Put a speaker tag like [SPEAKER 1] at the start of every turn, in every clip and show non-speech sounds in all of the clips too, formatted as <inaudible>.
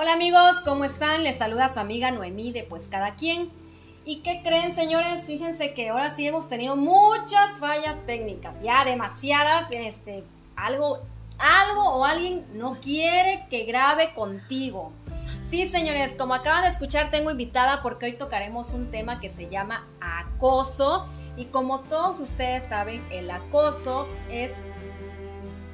[SPEAKER 1] Hola amigos, ¿cómo están? Les saluda su amiga Noemí de Pues Cada Quien. ¿Y qué creen, señores? Fíjense que ahora sí hemos tenido muchas fallas técnicas, ya demasiadas, este, algo, algo o alguien no quiere que grabe contigo. Sí, señores, como acaban de escuchar, tengo invitada porque hoy tocaremos un tema que se llama acoso. Y como todos ustedes saben, el acoso es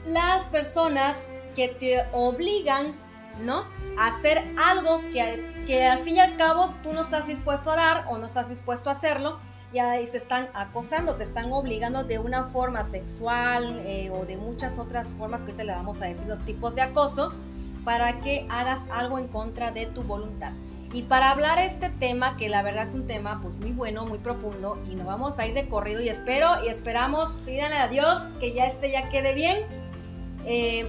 [SPEAKER 1] las personas que te obligan, ¿no? Hacer algo que, que al fin y al cabo tú no estás dispuesto a dar o no estás dispuesto a hacerlo y ahí se están acosando, te están obligando de una forma sexual eh, o de muchas otras formas que te le vamos a decir los tipos de acoso para que hagas algo en contra de tu voluntad. Y para hablar este tema, que la verdad es un tema pues muy bueno, muy profundo, y nos vamos a ir de corrido y espero y esperamos, pídanle a Dios que ya este ya quede bien. Eh,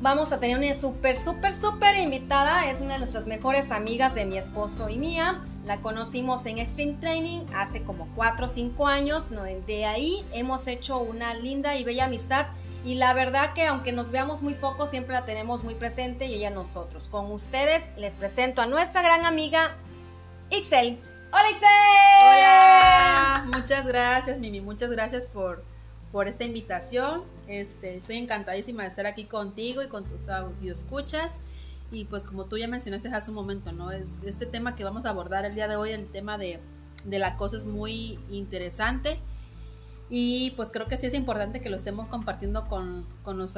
[SPEAKER 1] vamos a tener una súper, súper, súper invitada. Es una de nuestras mejores amigas de mi esposo y mía. La conocimos en Extreme Training hace como 4 o 5 años. De ahí hemos hecho una linda y bella amistad. Y la verdad que aunque nos veamos muy poco, siempre la tenemos muy presente y ella nosotros. Con ustedes les presento a nuestra gran amiga Ixel. Hola Ixel.
[SPEAKER 2] Hola. Muchas gracias Mimi, muchas gracias por, por esta invitación. Este, estoy encantadísima de estar aquí contigo y con tus escuchas. Y pues como tú ya mencionaste hace un momento, ¿no? Es, este tema que vamos a abordar el día de hoy, el tema de, del acoso es muy interesante. Y pues creo que sí es importante que lo estemos compartiendo con, con los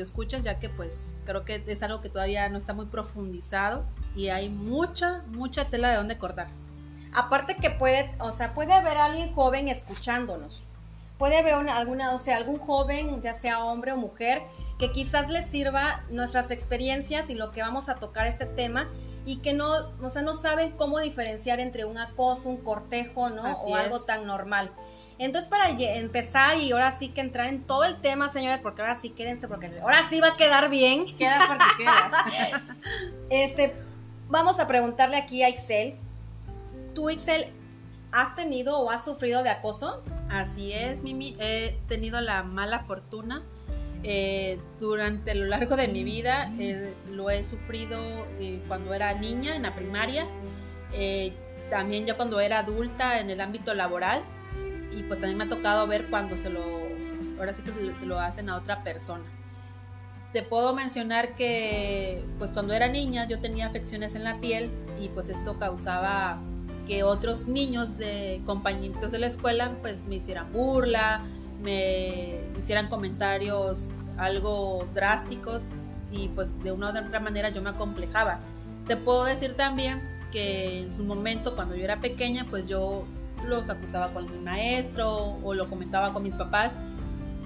[SPEAKER 2] escuchas, ya que pues creo que es algo que todavía no está muy profundizado y hay mucha, mucha tela de donde cortar.
[SPEAKER 1] Aparte que puede, o sea, puede haber alguien joven escuchándonos puede haber alguna, o sea, algún joven, ya sea hombre o mujer, que quizás les sirva nuestras experiencias y lo que vamos a tocar este tema y que no, o sea, no saben cómo diferenciar entre un acoso, un cortejo, ¿no? o algo tan normal. Entonces, para empezar y ahora sí que entrar en todo el tema, señores, porque ahora sí quédense, porque ahora sí va a quedar bien.
[SPEAKER 2] Queda porque queda. <laughs>
[SPEAKER 1] este, vamos a preguntarle aquí a Excel. Tú, Excel, ¿Has tenido o has sufrido de acoso?
[SPEAKER 2] Así es, Mimi. He tenido la mala fortuna. Eh, durante lo largo de mi vida eh, lo he sufrido eh, cuando era niña en la primaria, también ya cuando era adulta en el ámbito laboral y pues también me ha tocado ver cuando se lo, ahora sí que se lo hacen a otra persona. Te puedo mencionar que pues cuando era niña yo tenía afecciones en la piel y pues esto causaba que otros niños de compañitos de la escuela pues me hicieran burla, me hicieran comentarios algo drásticos y pues de una u otra manera yo me acomplejaba. Te puedo decir también que en su momento cuando yo era pequeña pues yo los acusaba con mi maestro o lo comentaba con mis papás,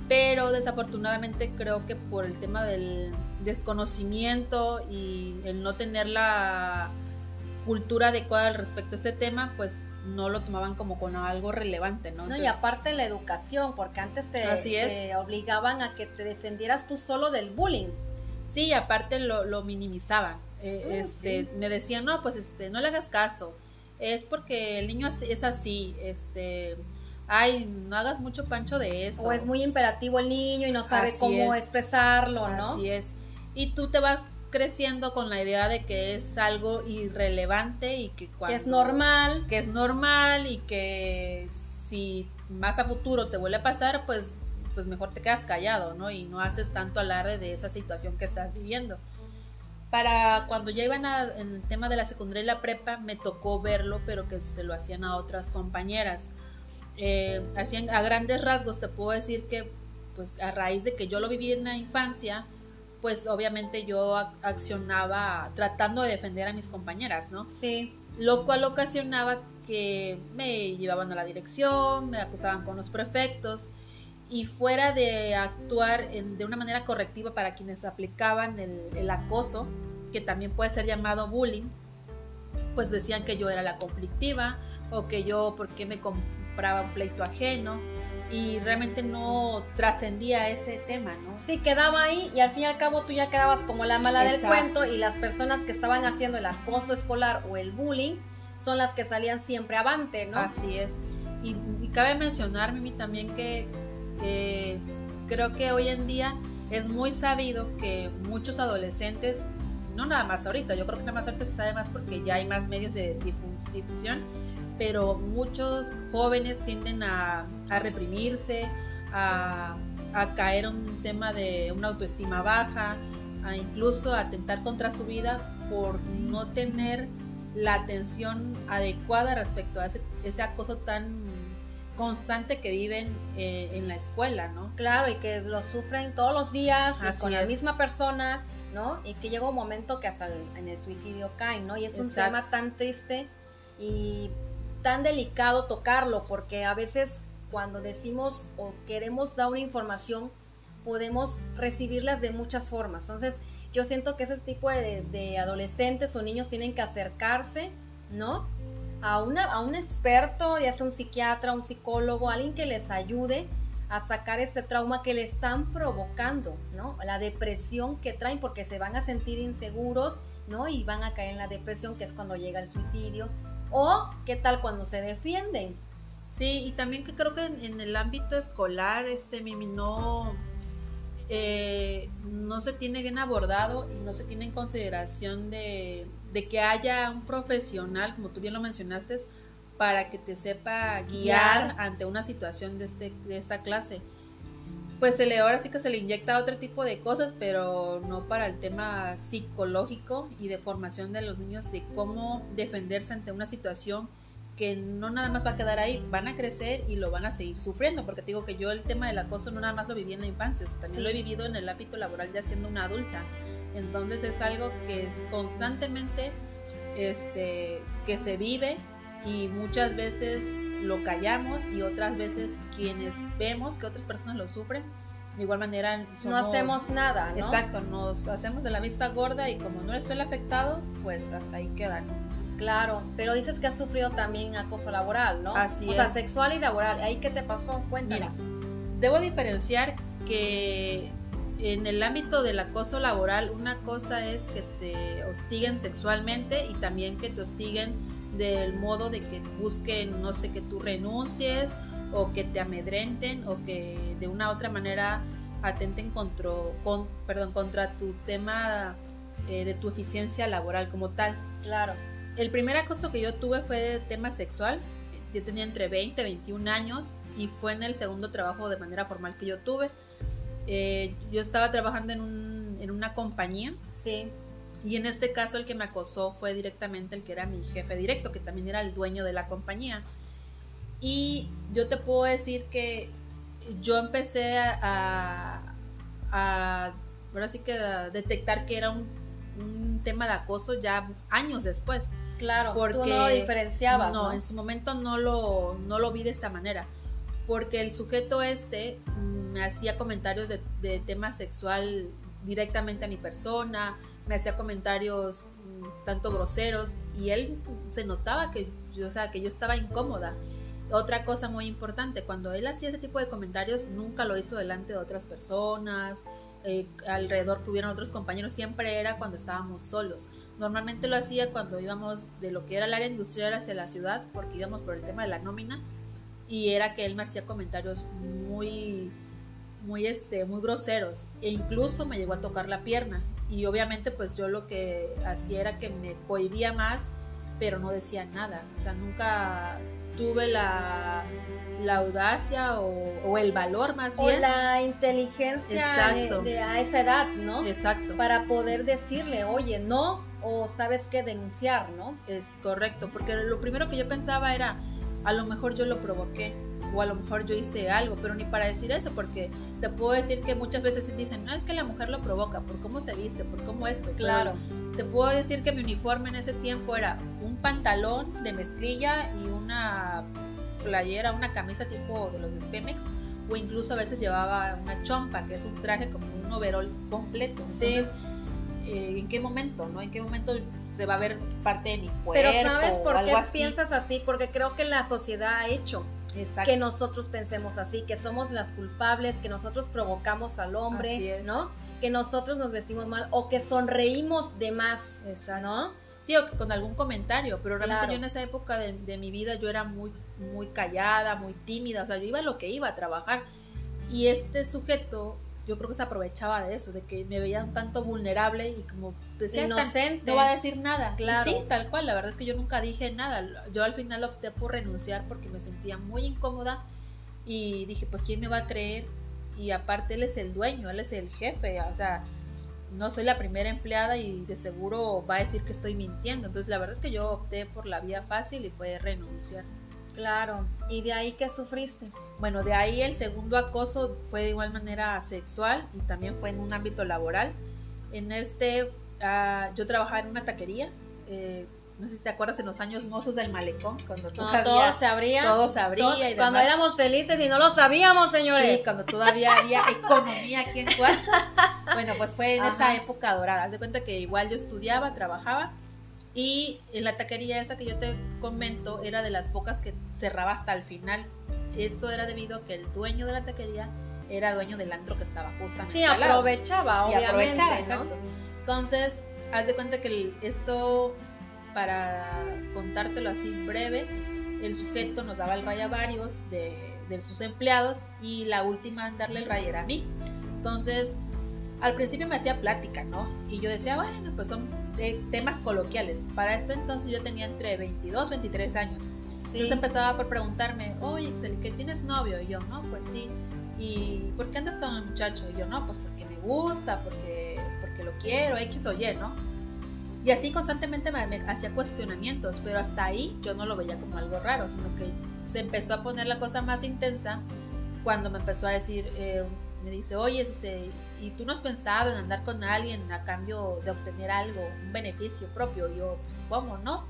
[SPEAKER 2] pero desafortunadamente creo que por el tema del desconocimiento y el no tener la cultura adecuada al respecto a este tema, pues no lo tomaban como con algo relevante, ¿no?
[SPEAKER 1] no y aparte la educación, porque antes te, obligaban a que te defendieras tú solo del bullying.
[SPEAKER 2] Sí, aparte lo, minimizaban. Eh, ah, este, Me decían, no, pues este, no le hagas caso. Es porque el niño es así, este, ay, no hagas mucho pancho de eso.
[SPEAKER 1] O es muy imperativo el niño y no sabe cómo expresarlo, ¿no?
[SPEAKER 2] Así es. Y tú te vas creciendo con la idea de que es algo irrelevante y que,
[SPEAKER 1] que es normal.
[SPEAKER 2] Que es normal y que si más a futuro te vuelve a pasar, pues, pues mejor te quedas callado, ¿no? Y no haces tanto alarde de esa situación que estás viviendo. Para cuando ya iban a, en el tema de la secundaria y la prepa, me tocó verlo, pero que se lo hacían a otras compañeras. Eh, hacían a grandes rasgos, te puedo decir que, pues a raíz de que yo lo viví en la infancia, pues obviamente yo accionaba tratando de defender a mis compañeras, ¿no?
[SPEAKER 1] Sí.
[SPEAKER 2] Lo cual ocasionaba que me llevaban a la dirección, me acusaban con los prefectos y fuera de actuar de una manera correctiva para quienes aplicaban el, acoso, que también puede ser llamado bullying, pues decían que yo era la conflictiva o que yo, ¿por qué me compraba un pleito ajeno? Y realmente no trascendía ese tema, ¿no?
[SPEAKER 1] Sí, quedaba ahí y al fin y al cabo tú ya quedabas como la mala del cuento y las personas que estaban haciendo el acoso escolar o el bullying son las que salían siempre avante, ¿no?
[SPEAKER 2] Así es. Y, cabe mencionar, Mimi, también que creo que hoy en día es muy sabido que muchos adolescentes no nada más ahorita, yo creo que nada más ahorita se sabe más porque ya hay más medios de difusión, pero muchos jóvenes tienden a, a reprimirse, a, a, caer en un tema de una autoestima baja, a incluso atentar contra su vida por no tener la atención adecuada respecto a ese, ese acoso tan constante que viven eh, en la escuela, ¿no?
[SPEAKER 1] Claro, y que lo sufren todos los días con la misma persona, ¿no? Y que llega un momento que hasta en el suicidio caen, ¿no? Y es un tema tan triste y tan delicado tocarlo, porque a veces cuando decimos o queremos dar una información, podemos recibirlas de muchas formas. Entonces, yo siento que ese tipo de, adolescentes o niños tienen que acercarse, ¿no? a, una, a un experto, ya sea un psiquiatra, un psicólogo, alguien que les ayude a sacar ese trauma que le están provocando, ¿no? La depresión que traen porque se van a sentir inseguros, ¿no? Y van a caer en la depresión, que es cuando llega el suicidio. O, ¿qué tal cuando se defienden?
[SPEAKER 2] Sí, y también que creo que en, el ámbito escolar, este, Mimi, no, eh, no se tiene bien abordado y no se tiene en consideración de, de que haya un profesional, como tú bien lo mencionaste, para que te sepa guiar ante una situación de, este, de esta clase. Pues se le, ahora sí que se le inyecta otro tipo de cosas, pero no para el tema psicológico y de formación de los niños de cómo defenderse ante una situación que no nada más va a quedar ahí, van a crecer y lo van a seguir sufriendo, porque te digo que yo el tema del acoso no nada más lo viví en la infancia, también lo he vivido en el ámbito laboral ya siendo una adulta. Entonces es algo que es constantemente este, que se vive y muchas veces lo callamos y otras veces quienes vemos que otras personas lo sufren, de igual manera
[SPEAKER 1] no hacemos nada, ¿no?
[SPEAKER 2] Exacto, nos hacemos de la vista gorda y como no estoy el afectado, pues hasta ahí queda,
[SPEAKER 1] Claro, pero dices que has sufrido también acoso laboral, ¿no?
[SPEAKER 2] Así
[SPEAKER 1] o sea, sexual y laboral. ¿Ahí qué te pasó? Cuéntanos.
[SPEAKER 2] debo diferenciar que en el ámbito del acoso laboral, una cosa es que te hostiguen sexualmente y también que te hostiguen del modo de que busquen, no sé, que tú renuncies o que te amedrenten o que de una u otra manera atenten contra, con, perdón, contra tu tema eh, de tu eficiencia laboral como tal.
[SPEAKER 1] Claro.
[SPEAKER 2] El primer acoso que yo tuve fue de tema sexual. Yo tenía entre 20 y 21 años y fue en el segundo trabajo de manera formal que yo tuve eh, yo estaba trabajando en, un, en una compañía.
[SPEAKER 1] Sí.
[SPEAKER 2] Y en este caso el que me acosó fue directamente el que era mi jefe directo, que también era el dueño de la compañía. Y yo te puedo decir que yo empecé a, a, ahora sí que detectar que era un, un, tema de acoso ya años después.
[SPEAKER 1] Claro, porque tú no lo diferenciabas.
[SPEAKER 2] No, en su momento no lo, no lo vi de esta manera. Porque el sujeto este me hacía comentarios de, de tema sexual directamente a mi persona, me hacía comentarios mm, tanto groseros y él se notaba que yo, o sea, que yo estaba incómoda. Otra cosa muy importante, cuando él hacía ese tipo de comentarios, nunca lo hizo delante de otras personas, eh, alrededor que hubieran otros compañeros, siempre era cuando estábamos solos. Normalmente lo hacía cuando íbamos de lo que era el área industrial hacia la ciudad, porque íbamos por el tema de la nómina, y era que él me hacía comentarios muy muy, este, muy groseros e incluso me llegó a tocar la pierna y obviamente pues yo lo que hacía era que me cohibía más pero no decía nada, o sea, nunca tuve la, la audacia o, el valor más bien.
[SPEAKER 1] O la inteligencia de, a esa edad, ¿no?
[SPEAKER 2] Exacto.
[SPEAKER 1] Para poder decirle, oye, no, o sabes qué denunciar, ¿no?
[SPEAKER 2] Es correcto, porque lo primero que yo pensaba era, a lo mejor yo lo provoqué, o a lo mejor yo hice algo, pero ni para decir eso, porque te puedo decir que muchas veces dicen, no, es que la mujer lo provoca, por cómo se viste, por cómo esto.
[SPEAKER 1] Claro.
[SPEAKER 2] te puedo decir que mi uniforme en ese tiempo era un pantalón de mezclilla y una playera, una camisa tipo de los de Pemex, o incluso a veces llevaba una chompa, que es un traje como un overall completo. Entonces, eh, ¿en qué momento, no? ¿En qué momento se va a ver parte de mi cuerpo?
[SPEAKER 1] Pero ¿sabes por qué piensas así? Porque creo que la sociedad ha hecho que nosotros pensemos así, que somos las culpables, que nosotros provocamos al hombre, ¿no? Que nosotros nos vestimos mal o que sonreímos de más, ¿no?
[SPEAKER 2] Sí, o con algún comentario, pero realmente yo en esa época de, mi vida yo era muy, muy callada, muy tímida, o sea, yo iba a lo que iba a trabajar. Y este sujeto, yo creo que se aprovechaba de eso, de que me veía un tanto vulnerable y como decía,
[SPEAKER 1] Inocente.
[SPEAKER 2] no va a decir nada. Y
[SPEAKER 1] Claro.
[SPEAKER 2] sí, tal cual, la verdad es que yo nunca dije nada. Yo al final opté por renunciar porque me sentía muy incómoda y dije, pues ¿quién me va a creer? Y aparte él es el dueño, él es el jefe, o sea, no soy la primera empleada y de seguro va a decir que estoy mintiendo. Entonces la verdad es que yo opté por la vía fácil y fue renunciar.
[SPEAKER 1] Claro. ¿Y de ahí qué sufriste?
[SPEAKER 2] Bueno, de ahí el segundo acoso fue de igual manera sexual y también fue en un ámbito laboral. En este, ah, yo trabajaba en una taquería. eh, no sé si te acuerdas en los años mozos del malecón, cuando todavía
[SPEAKER 1] todo se abría.
[SPEAKER 2] todo se abría
[SPEAKER 1] Todos-
[SPEAKER 2] y
[SPEAKER 1] cuando éramos felices y no lo sabíamos, señores.
[SPEAKER 2] Sí, cuando todavía había <laughs> economía aquí en Cuatza. Bueno, pues fue en esa época dorada. Haz de cuenta que igual yo estudiaba, trabajaba y en la taquería esa que yo te comento era de las pocas que cerraba hasta el final. Esto era debido a que el dueño de la taquería era dueño del antro que estaba justamente
[SPEAKER 1] Sí,
[SPEAKER 2] al lado.
[SPEAKER 1] aprovechaba,
[SPEAKER 2] y
[SPEAKER 1] obviamente.
[SPEAKER 2] aprovechaba,
[SPEAKER 1] ¿no?
[SPEAKER 2] exacto. Entonces, haz de cuenta que esto, para contártelo así breve, el sujeto nos daba el raya a varios de, de sus empleados y la última en darle el raya era a mí. Entonces, al principio me hacía plática, ¿no? Y yo decía, bueno, pues son te- temas coloquiales. Para esto entonces yo tenía entre 22, 23 años.
[SPEAKER 1] Sí.
[SPEAKER 2] Entonces empezaba por preguntarme, oye, Excel, ¿que tienes novio? Y yo, no, pues sí. ¿Y por qué andas con el muchacho? Y yo, no, pues porque me gusta, porque, porque lo quiero, X o Y, ¿no? Y así constantemente me, me hacía cuestionamientos, pero hasta ahí yo no lo veía como algo raro, sino que se empezó a poner la cosa más intensa cuando me empezó a decir, eh, me dice, oye, dice, ¿y tú no has pensado en andar con alguien a cambio de obtener algo, un beneficio propio? Yo, pues, ¿cómo no?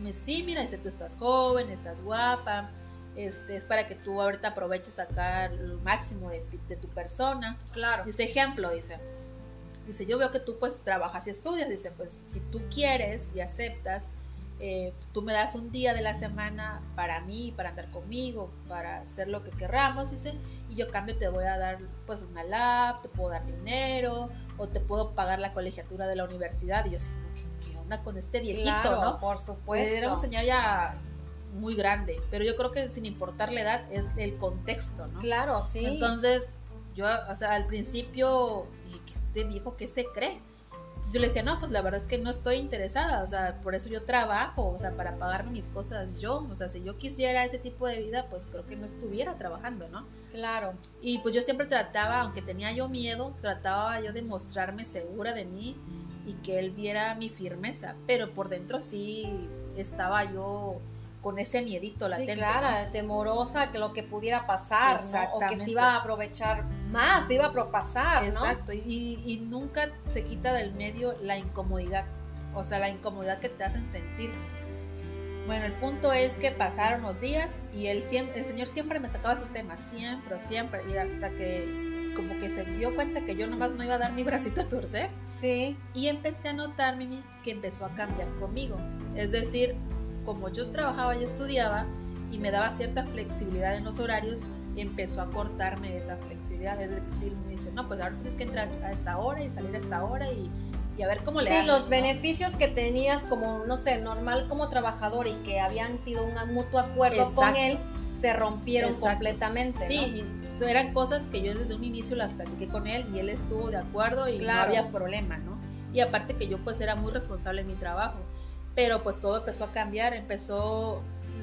[SPEAKER 2] Me dice, sí, mira, dice, tú estás joven, estás guapa, este, es para que tú ahorita aproveches sacar lo máximo de, ti- de tu persona.
[SPEAKER 1] Claro.
[SPEAKER 2] Dice, ejemplo, dice, dice, yo veo que tú pues trabajas y estudias, dice, pues si tú quieres y aceptas, eh, tú me das un día de la semana para mí, para andar conmigo, para hacer lo que querramos, dice, y yo cambio te voy a dar pues una lap, te puedo dar dinero, o te puedo pagar la colegiatura de la universidad, y yo así ¿qué, qué onda con este viejito,
[SPEAKER 1] Claro,
[SPEAKER 2] no?
[SPEAKER 1] por
[SPEAKER 2] Pues
[SPEAKER 1] supuesto.
[SPEAKER 2] era un señor ya muy grande, pero yo creo que sin importar la edad es el contexto, ¿no?
[SPEAKER 1] Claro, sí.
[SPEAKER 2] Entonces, yo, o sea, al principio dije, este viejo, ¿qué se cree? Entonces yo le decía, no, pues la verdad es que no estoy interesada, o sea, por eso yo trabajo, o sea, para pagarme mis cosas yo, o sea, si yo quisiera ese tipo de vida, pues creo que no estuviera trabajando, ¿no?
[SPEAKER 1] claro.
[SPEAKER 2] Y pues yo siempre trataba, aunque tenía yo miedo, trataba yo de mostrarme segura de mí y que él viera mi firmeza, pero por dentro sí estaba yo con ese miedito
[SPEAKER 1] Sí,
[SPEAKER 2] latente.
[SPEAKER 1] claro, temorosa que lo que pudiera pasar, ¿no? O que se iba a aprovechar más, se iba a pro- pasar, ¿no?
[SPEAKER 2] Exacto, y, y nunca se quita del medio la incomodidad, o sea, la incomodidad que te hacen sentir. Bueno, el punto es que pasaron los días y el señor siempre me sacaba esos temas, siempre, siempre, y hasta que como que se dio cuenta que yo nomás no iba a dar mi bracito a torcer
[SPEAKER 1] Sí,
[SPEAKER 2] y empecé a notar, Mimi, que empezó a cambiar conmigo. Es decir, como yo trabajaba y estudiaba y me daba cierta flexibilidad en los horarios, empezó a cortarme esa flexibilidad. Es decir, me dice, no, pues ahora tienes que entrar a esta hora y salir a esta hora y, y a ver cómo le
[SPEAKER 1] sí,
[SPEAKER 2] haces.
[SPEAKER 1] los
[SPEAKER 2] ¿no?
[SPEAKER 1] beneficios que tenías como, no sé, normal como trabajador y que habían sido un mutuo acuerdo con él, se rompieron
[SPEAKER 2] Exacto.
[SPEAKER 1] completamente, ¿no?
[SPEAKER 2] Sí, y eso eran cosas que yo desde un inicio las platiqué con él y él estuvo de acuerdo y
[SPEAKER 1] Claro.
[SPEAKER 2] no había problema, ¿no? Y aparte que yo pues era muy responsable en mi trabajo, pero pues todo empezó a cambiar, empezó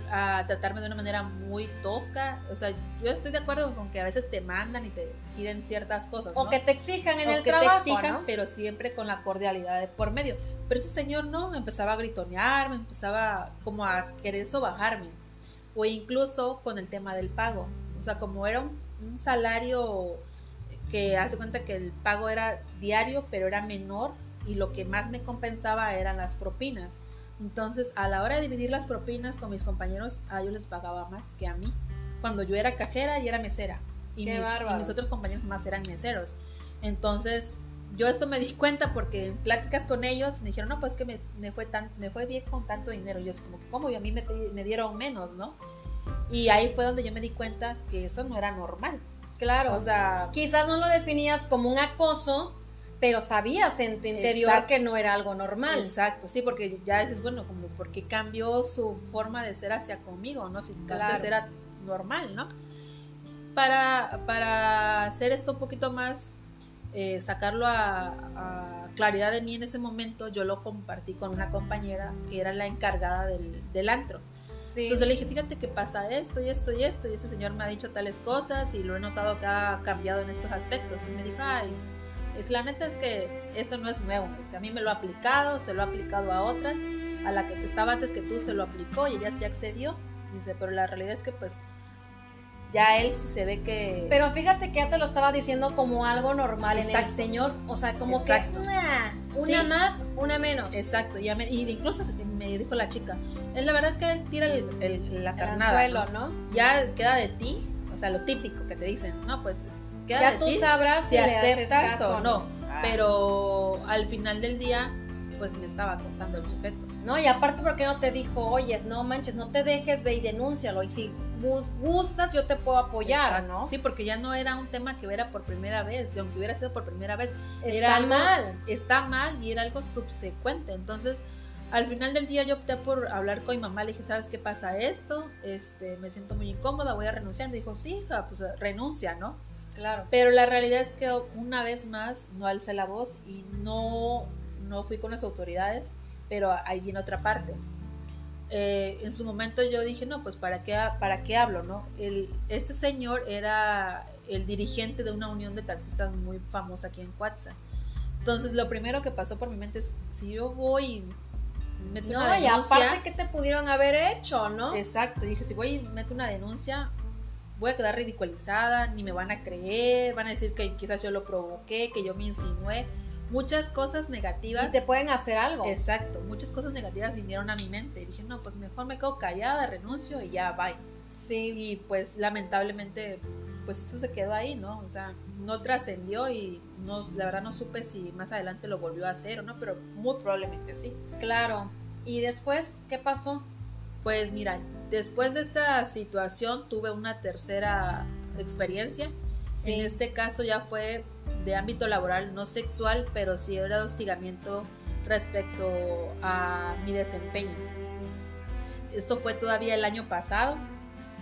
[SPEAKER 2] a tratarme de una manera muy tosca, o sea, yo estoy de acuerdo con que a veces te mandan y te piden ciertas cosas,
[SPEAKER 1] O que te exijan en
[SPEAKER 2] O
[SPEAKER 1] el
[SPEAKER 2] que
[SPEAKER 1] trabajo,
[SPEAKER 2] te exijan,
[SPEAKER 1] ¿no?
[SPEAKER 2] pero siempre con la cordialidad de por medio. Pero ese señor no, empezaba a gritonearme, empezaba como a querer sobajarme. O incluso con el tema del pago. O sea, como era un, un salario que hace cuenta que el pago era diario, pero era menor y lo que más me compensaba eran las propinas. Entonces, a la hora de dividir las propinas con mis compañeros, a ellos les pagaba más que a mí. Cuando yo era cajera y era mesera. Y, mis, y mis otros compañeros más eran meseros. Entonces, yo esto me di <laughs> cuenta porque en pláticas con ellos me dijeron, no, pues que me, me fue, tan, me fue bien con tanto dinero. Y yo, así como, ¿cómo? Y a mí me, me dieron menos, ¿no? Y ahí fue donde yo me di cuenta que eso no era normal.
[SPEAKER 1] Claro.
[SPEAKER 2] O sea,
[SPEAKER 1] Quizás no lo definías como un acoso, pero sabías en tu interior
[SPEAKER 2] Exacto.
[SPEAKER 1] que no era algo normal.
[SPEAKER 2] Exacto, sí, porque ya dices, bueno, como porque cambió su forma de ser hacia conmigo, ¿no? Si antes
[SPEAKER 1] Claro.
[SPEAKER 2] era normal, ¿no? para, para hacer esto un poquito más, eh, sacarlo a, a, claridad de mí en ese momento, yo lo compartí con una compañera que era la encargada del, del antro. Entonces le dije, fíjate que pasa esto y esto y esto, y ese señor me ha dicho tales cosas y lo he notado que ha cambiado en estos aspectos. Y me dijo, ay, es, la neta es que eso no es nuevo. A mí me lo ha aplicado, se lo ha aplicado a otras, a la que estaba antes que tú se lo aplicó y ella sí accedió. Dice, pero la realidad es que pues ya él sí se ve que...
[SPEAKER 1] Pero fíjate que ya te lo estaba diciendo como algo normal en el señor, o sea, como que una más, una menos.
[SPEAKER 2] Exacto, y, y incluso me dijo la chica, es la verdad es que él tira el, la carnada.
[SPEAKER 1] El ¿no?
[SPEAKER 2] Ya queda de ti, o sea, lo típico que te dicen, no, pues queda
[SPEAKER 1] ya tú sabrás si, le aceptas o no.
[SPEAKER 2] Ah. Pero al final del día pues me estaba acosando el sujeto.
[SPEAKER 1] No, y aparte, ¿por qué no te dijo, oyes, no manches, no te dejes, ve y denúncialo? Y si gustas, yo te puedo apoyar, ¿no?
[SPEAKER 2] Sí, porque ya no era un tema que hubiera por primera vez, y aunque hubiera sido por primera vez,
[SPEAKER 1] está
[SPEAKER 2] era
[SPEAKER 1] mal.
[SPEAKER 2] Está mal y era algo subsecuente. Entonces, al final del día yo opté por hablar con mi mamá, le dije, ¿sabes qué pasa esto? Este, me siento muy incómoda, voy a renunciar. Me dijo, sí, hija, pues renuncia, ¿no?
[SPEAKER 1] Claro.
[SPEAKER 2] Pero la realidad es que una vez más no alcé la voz y no no fui con las autoridades, pero ahí viene otra parte. Eh, en su momento yo dije, no, pues ¿para qué, para qué hablo? ¿no? El, este señor era el dirigente de una unión de taxistas muy famosa aquí en Cuatza. Entonces lo primero que pasó por mi mente es, si yo voy y meto
[SPEAKER 1] no,
[SPEAKER 2] una denuncia...
[SPEAKER 1] y aparte, ¿qué te pudieron haber hecho, no?
[SPEAKER 2] Exacto, dije, si voy y meto una denuncia, voy a quedar ridiculizada, ni me van a creer, van a decir que quizás yo lo provoqué, que yo me insinué muchas cosas negativas.
[SPEAKER 1] Y te pueden hacer algo.
[SPEAKER 2] Exacto, muchas cosas negativas vinieron a mi mente. Y dije, no, pues mejor me quedo callada, renuncio y ya, bye.
[SPEAKER 1] Sí.
[SPEAKER 2] Y pues lamentablemente, pues eso se quedó ahí, ¿no? O sea, no trascendió y no, la verdad no supe si más adelante lo volvió a hacer o no, pero muy probablemente sí.
[SPEAKER 1] Claro. ¿Y después qué pasó?
[SPEAKER 2] Pues mira, después de esta situación tuve una tercera experiencia. En este caso ya fue de ámbito laboral, no sexual, pero sí era de hostigamiento respecto a mi desempeño. Esto fue todavía el año pasado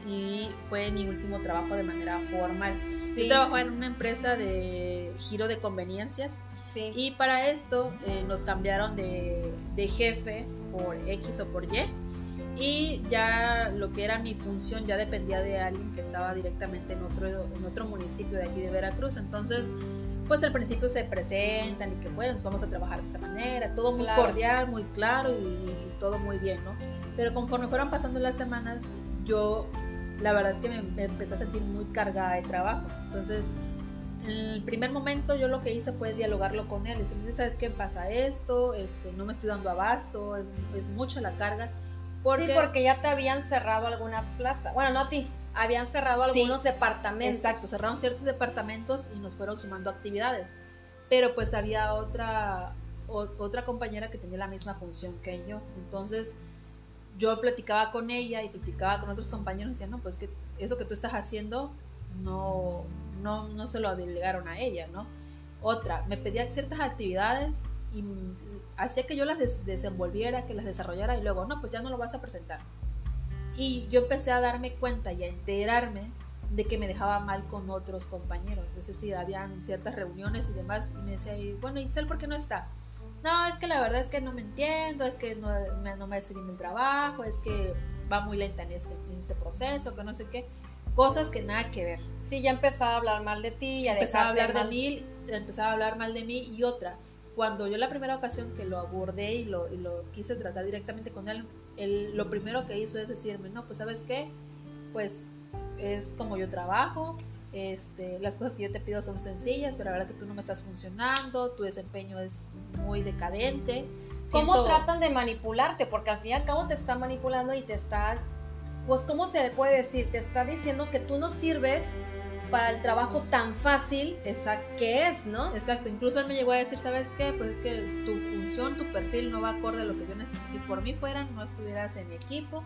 [SPEAKER 2] y fue mi último trabajo de manera formal. Yo trabajaba en una empresa de giro de conveniencias y para esto eh, nos cambiaron de, de jefe por X o por Y y ya lo que era mi función ya dependía de alguien que estaba directamente en otro, en otro municipio de aquí de Veracruz. Entonces, pues al principio se presentan y que bueno, vamos a trabajar de esta manera, todo muy cordial, muy claro y, todo muy bien, ¿no? Pero conforme fueron pasando las semanas, yo la verdad es que me, empecé a sentir muy cargada de trabajo. Entonces, en el primer momento yo lo que hice fue dialogarlo con él. Decirle, ¿sabes qué pasa esto? Este, no me estoy dando abasto, es, es mucha la carga
[SPEAKER 1] sí, porque ya te habían cerrado algunas plazas. Bueno, no a ti, habían cerrado algunos departamentos.
[SPEAKER 2] Exacto, cerraron ciertos departamentos y nos fueron sumando actividades. Pero pues había otra, otra compañera que tenía la misma función que yo. Entonces yo platicaba con ella y platicaba con otros compañeros y decían, no, pues que eso que tú estás haciendo no, no, no se lo delegaron a ella, ¿no? Otra, me pedía ciertas actividades y hacía que yo las desenvolviera, que las desarrollara y luego, no, pues ya no lo vas a presentar. Y yo empecé a darme cuenta y a enterarme de que me dejaba mal con otros compañeros. Es decir, habían ciertas reuniones y demás y me decía, bueno, Itzel, ¿por qué no está? No, es que la verdad es que no me entiendo, es que no, me, no me hace bien el trabajo, es que va muy lenta en este, en este proceso, que no sé qué. Cosas que nada que ver.
[SPEAKER 1] Sí, ya empezaba a hablar mal de ti, ya
[SPEAKER 2] empezaba a hablar de mí, empezaba a hablar mal de mí y otra cuando yo la primera ocasión que lo abordé y lo, y lo quise tratar directamente con él, él, lo primero que hizo es decirme, no, pues sabes qué, pues es como yo trabajo, este, las cosas que yo te pido son sencillas, pero la verdad que tú no me estás funcionando, tu desempeño es muy decadente.
[SPEAKER 1] ¿Cómo tratan de manipularte? Porque al fin y al cabo te están manipulando y te están, pues, ¿cómo se le puede decir? Te está diciendo que tú no sirves para el trabajo tan fácil
[SPEAKER 2] Exacto.
[SPEAKER 1] que es, ¿no?
[SPEAKER 2] Exacto, incluso él me llegó a decir, ¿sabes qué? Pues es que tu función, tu perfil no va acorde a lo que yo necesito. Si por mí fueran, no estuvieras en mi equipo,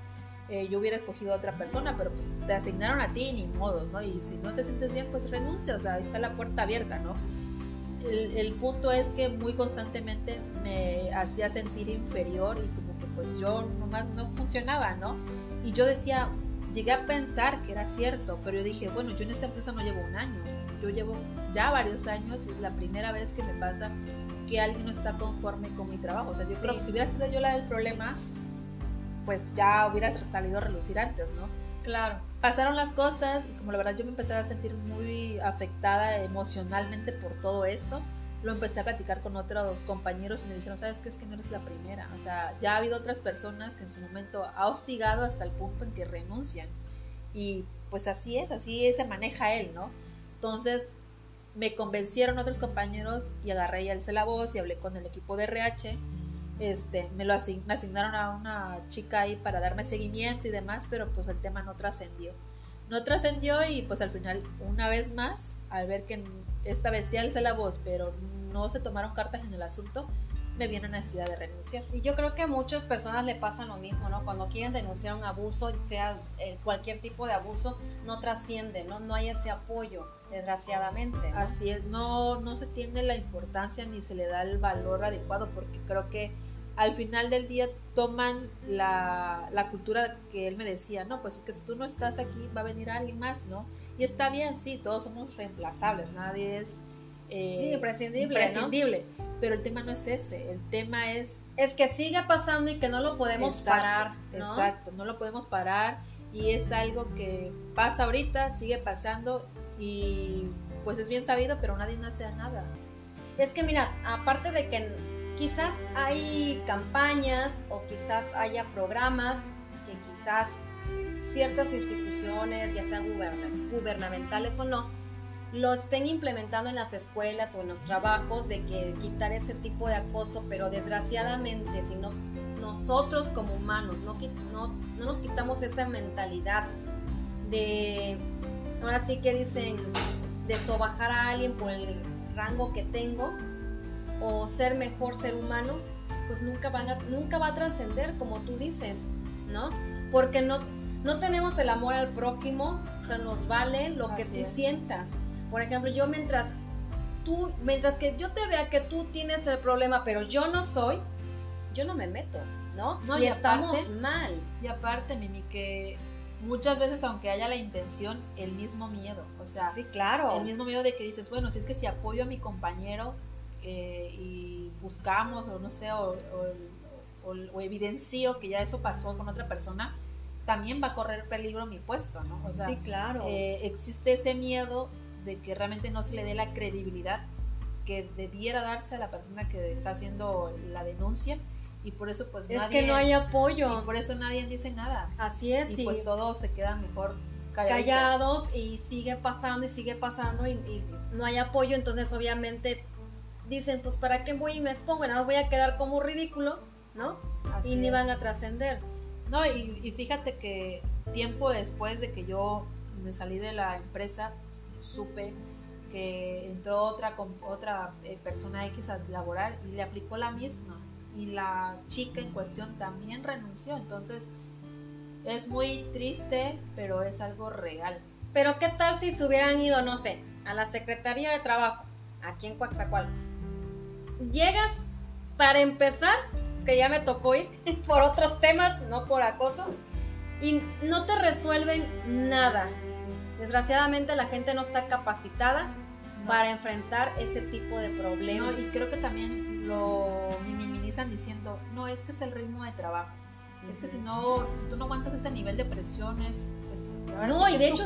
[SPEAKER 2] eh, yo hubiera escogido a otra persona, pero pues te asignaron a ti, ni modo, ¿no? Y si no te sientes bien, pues renuncia, o sea, ahí está la puerta abierta, ¿no? El, el punto es que muy constantemente me hacía sentir inferior y como que pues yo nomás no funcionaba, ¿no? Y yo decía, llegué a pensar que era cierto, pero yo dije, bueno, yo en esta empresa no llevo un año, yo llevo ya varios años y es la primera vez que me pasa que alguien no está conforme con mi trabajo. O sea, yo creo que si hubiera sido yo la del problema, pues ya hubiera salido a relucir antes, ¿no?
[SPEAKER 1] Claro.
[SPEAKER 2] Pasaron las cosas y como la verdad yo me empecé a sentir muy afectada emocionalmente por todo esto, lo empecé a platicar con otros compañeros y me dijeron, ¿sabes qué? Es que no eres la primera. O sea, ya ha habido otras personas que en su momento ha hostigado hasta el punto en que renuncian. Y pues así es, así se maneja él, ¿no? Entonces me convencieron otros compañeros y agarré y alcé la voz y hablé con el equipo de RH. Este, me lo asignaron a una chica ahí para darme seguimiento y demás, pero pues el tema no trascendió. No trascendió y pues al final, una vez más, al ver que esta vez sí alcé la voz, pero no se tomaron cartas en el asunto, me viene la necesidad de renunciar.
[SPEAKER 1] Y yo creo que a muchas personas le pasa lo mismo, ¿no? Cuando quieren denunciar un abuso, sea eh, cualquier tipo de abuso, no trasciende, ¿no? No hay ese apoyo, desgraciadamente.
[SPEAKER 2] Así es, no, no se tiene la importancia ni se le da el valor adecuado, porque creo que al final del día toman la, la cultura que él me decía, no, pues que si tú no estás aquí va a venir alguien más, ¿no? Y está bien, sí, todos somos reemplazables, nadie es
[SPEAKER 1] eh, imprescindible.
[SPEAKER 2] imprescindible. Pero el tema no es ese, el tema es...
[SPEAKER 1] Es que sigue pasando y que no lo podemos parar.
[SPEAKER 2] Exacto, no lo podemos parar y es algo que pasa ahorita, sigue pasando y pues es bien sabido, pero nadie no hace nada.
[SPEAKER 1] Es que mira, aparte de que quizás hay campañas o quizás haya programas que quizás ciertas instituciones, ya sean gubernamentales o no, lo estén implementando en las escuelas o en los trabajos de que quitar ese tipo de acoso, pero desgraciadamente si no nosotros como humanos no, no, no nos quitamos esa mentalidad de, ahora sí que dicen, de sobajar a alguien por el rango que tengo o ser mejor ser humano, pues nunca, van nunca va a trascender como tú dices, ¿no? Porque no, no tenemos el amor al prójimo, o sea, nos vale lo que tú sientas. Por ejemplo, yo mientras tú, mientras que yo te vea que tú tienes el problema, pero yo no soy, yo no me meto, ¿no?
[SPEAKER 2] No, y, estamos mal. Y aparte, Mimi, que muchas veces, aunque haya la intención, el mismo miedo, o sea,
[SPEAKER 1] sí, claro.
[SPEAKER 2] El mismo miedo de que dices, bueno, si es que si apoyo a mi compañero eh, y buscamos, o no sé, o, o, evidencio que ya eso pasó con otra persona, también va a correr peligro mi puesto, ¿no?
[SPEAKER 1] O sea, sí, claro.
[SPEAKER 2] Eh, existe ese miedo de que realmente no se le dé la credibilidad que debiera darse a la persona que está haciendo la denuncia y por eso pues
[SPEAKER 1] es que no hay apoyo.
[SPEAKER 2] y por eso nadie dice nada.
[SPEAKER 1] Así es
[SPEAKER 2] y pues todos se quedan mejor
[SPEAKER 1] callados y sigue pasando y sigue pasando y, no hay apoyo. Entonces obviamente dicen pues para qué voy y me expongo nada voy a quedar como ridículo no y ni van a trascender
[SPEAKER 2] no y, fíjate que tiempo después de que yo me salí de la empresa supe que entró otra, otra eh, persona X a laborar y le aplicó la misma. Y la chica en cuestión también renunció. Entonces es muy triste, pero es algo real.
[SPEAKER 1] Pero ¿qué tal si se hubieran ido, no sé, a la Secretaría de Trabajo, aquí en Coaxacualcos? Llegas para empezar, que ya me tocó ir <laughs> por otros temas, no por acoso, y no te resuelven nada Desgraciadamente la gente no está capacitada para enfrentar ese tipo de problemas.
[SPEAKER 2] y creo que también lo minimizan diciendo, no, es que es el ritmo de trabajo. Es que si no, si tú no aguantas ese nivel de presiones, pues
[SPEAKER 1] no, y de hecho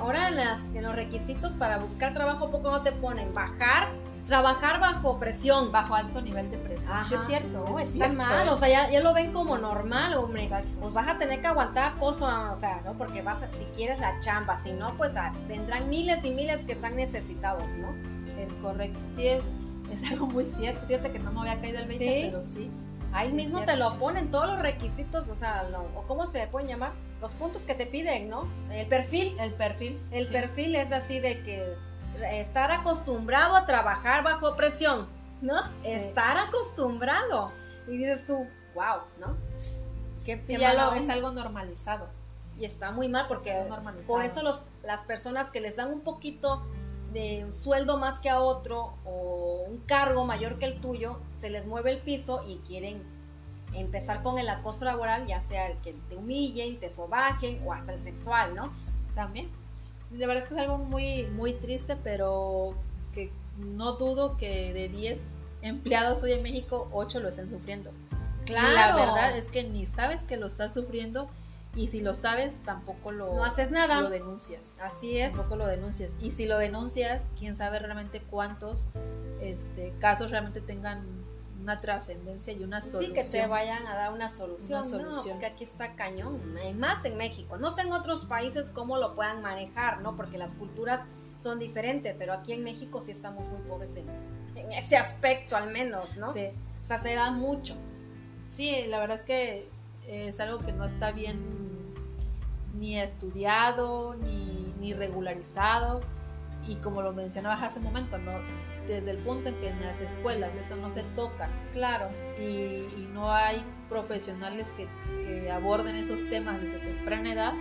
[SPEAKER 1] ahora en, las, en los requisitos para buscar trabajo poco no te ponen bajar trabajar bajo presión.
[SPEAKER 2] Bajo alto nivel de presión.
[SPEAKER 1] es cierto. No, es mal, o sea, ya, lo ven como normal, hombre. Exacto. Pues vas a tener que aguantar acoso, o sea, ¿no? Porque vas a, si quieres la chamba, si no, pues ah, vendrán miles y miles que están necesitados, ¿no?
[SPEAKER 2] Es correcto. Sí, es, es algo muy cierto. Fíjate que no me había caído el 20, pero sí.
[SPEAKER 1] Ahí mismo te lo ponen todos los requisitos, o sea, o cómo se pueden llamar, los puntos que te piden, ¿no? El perfil.
[SPEAKER 2] El perfil.
[SPEAKER 1] El perfil es así de que estar acostumbrado a trabajar bajo presión, ¿no? Estar acostumbrado. Y dices tú, wow, ¿no?
[SPEAKER 2] Que ya lo, es algo normalizado.
[SPEAKER 1] Y está muy mal porque por eso los, las personas que les dan un poquito de un sueldo más que a otro o un cargo mayor que el tuyo, se les mueve el piso y quieren empezar con el acoso laboral, ya sea el que te humillen, te sobajen o hasta el sexual, ¿no?
[SPEAKER 2] También. La verdad es que es algo muy, muy triste, pero que no dudo que de 10 empleados hoy en México, 8 lo estén sufriendo.
[SPEAKER 1] Claro.
[SPEAKER 2] La verdad es que ni sabes que lo estás sufriendo y si lo sabes tampoco lo,
[SPEAKER 1] no haces nada.
[SPEAKER 2] lo denuncias.
[SPEAKER 1] Así es.
[SPEAKER 2] Tampoco lo denuncias. Y si lo denuncias, quién sabe realmente cuántos este, casos realmente tengan una trascendencia y una solución.
[SPEAKER 1] Sí, que te vayan a dar una solución.
[SPEAKER 2] Una solución.
[SPEAKER 1] No, pues que aquí está cañón. Y más en México. No sé en otros países cómo lo puedan manejar, ¿no? Porque las culturas son diferentes, pero aquí en México sí estamos muy pobres en, en ese aspecto al menos, ¿no?
[SPEAKER 2] Sí.
[SPEAKER 1] O sea, se da mucho.
[SPEAKER 2] Sí, la verdad es que es algo que no está bien ni estudiado, ni, ni regularizado. Y como lo mencionabas hace un momento, ¿no? Desde el punto en que en las escuelas eso no se toca
[SPEAKER 1] Claro.
[SPEAKER 2] y, y no hay profesionales que, que aborden esos temas desde temprana edad,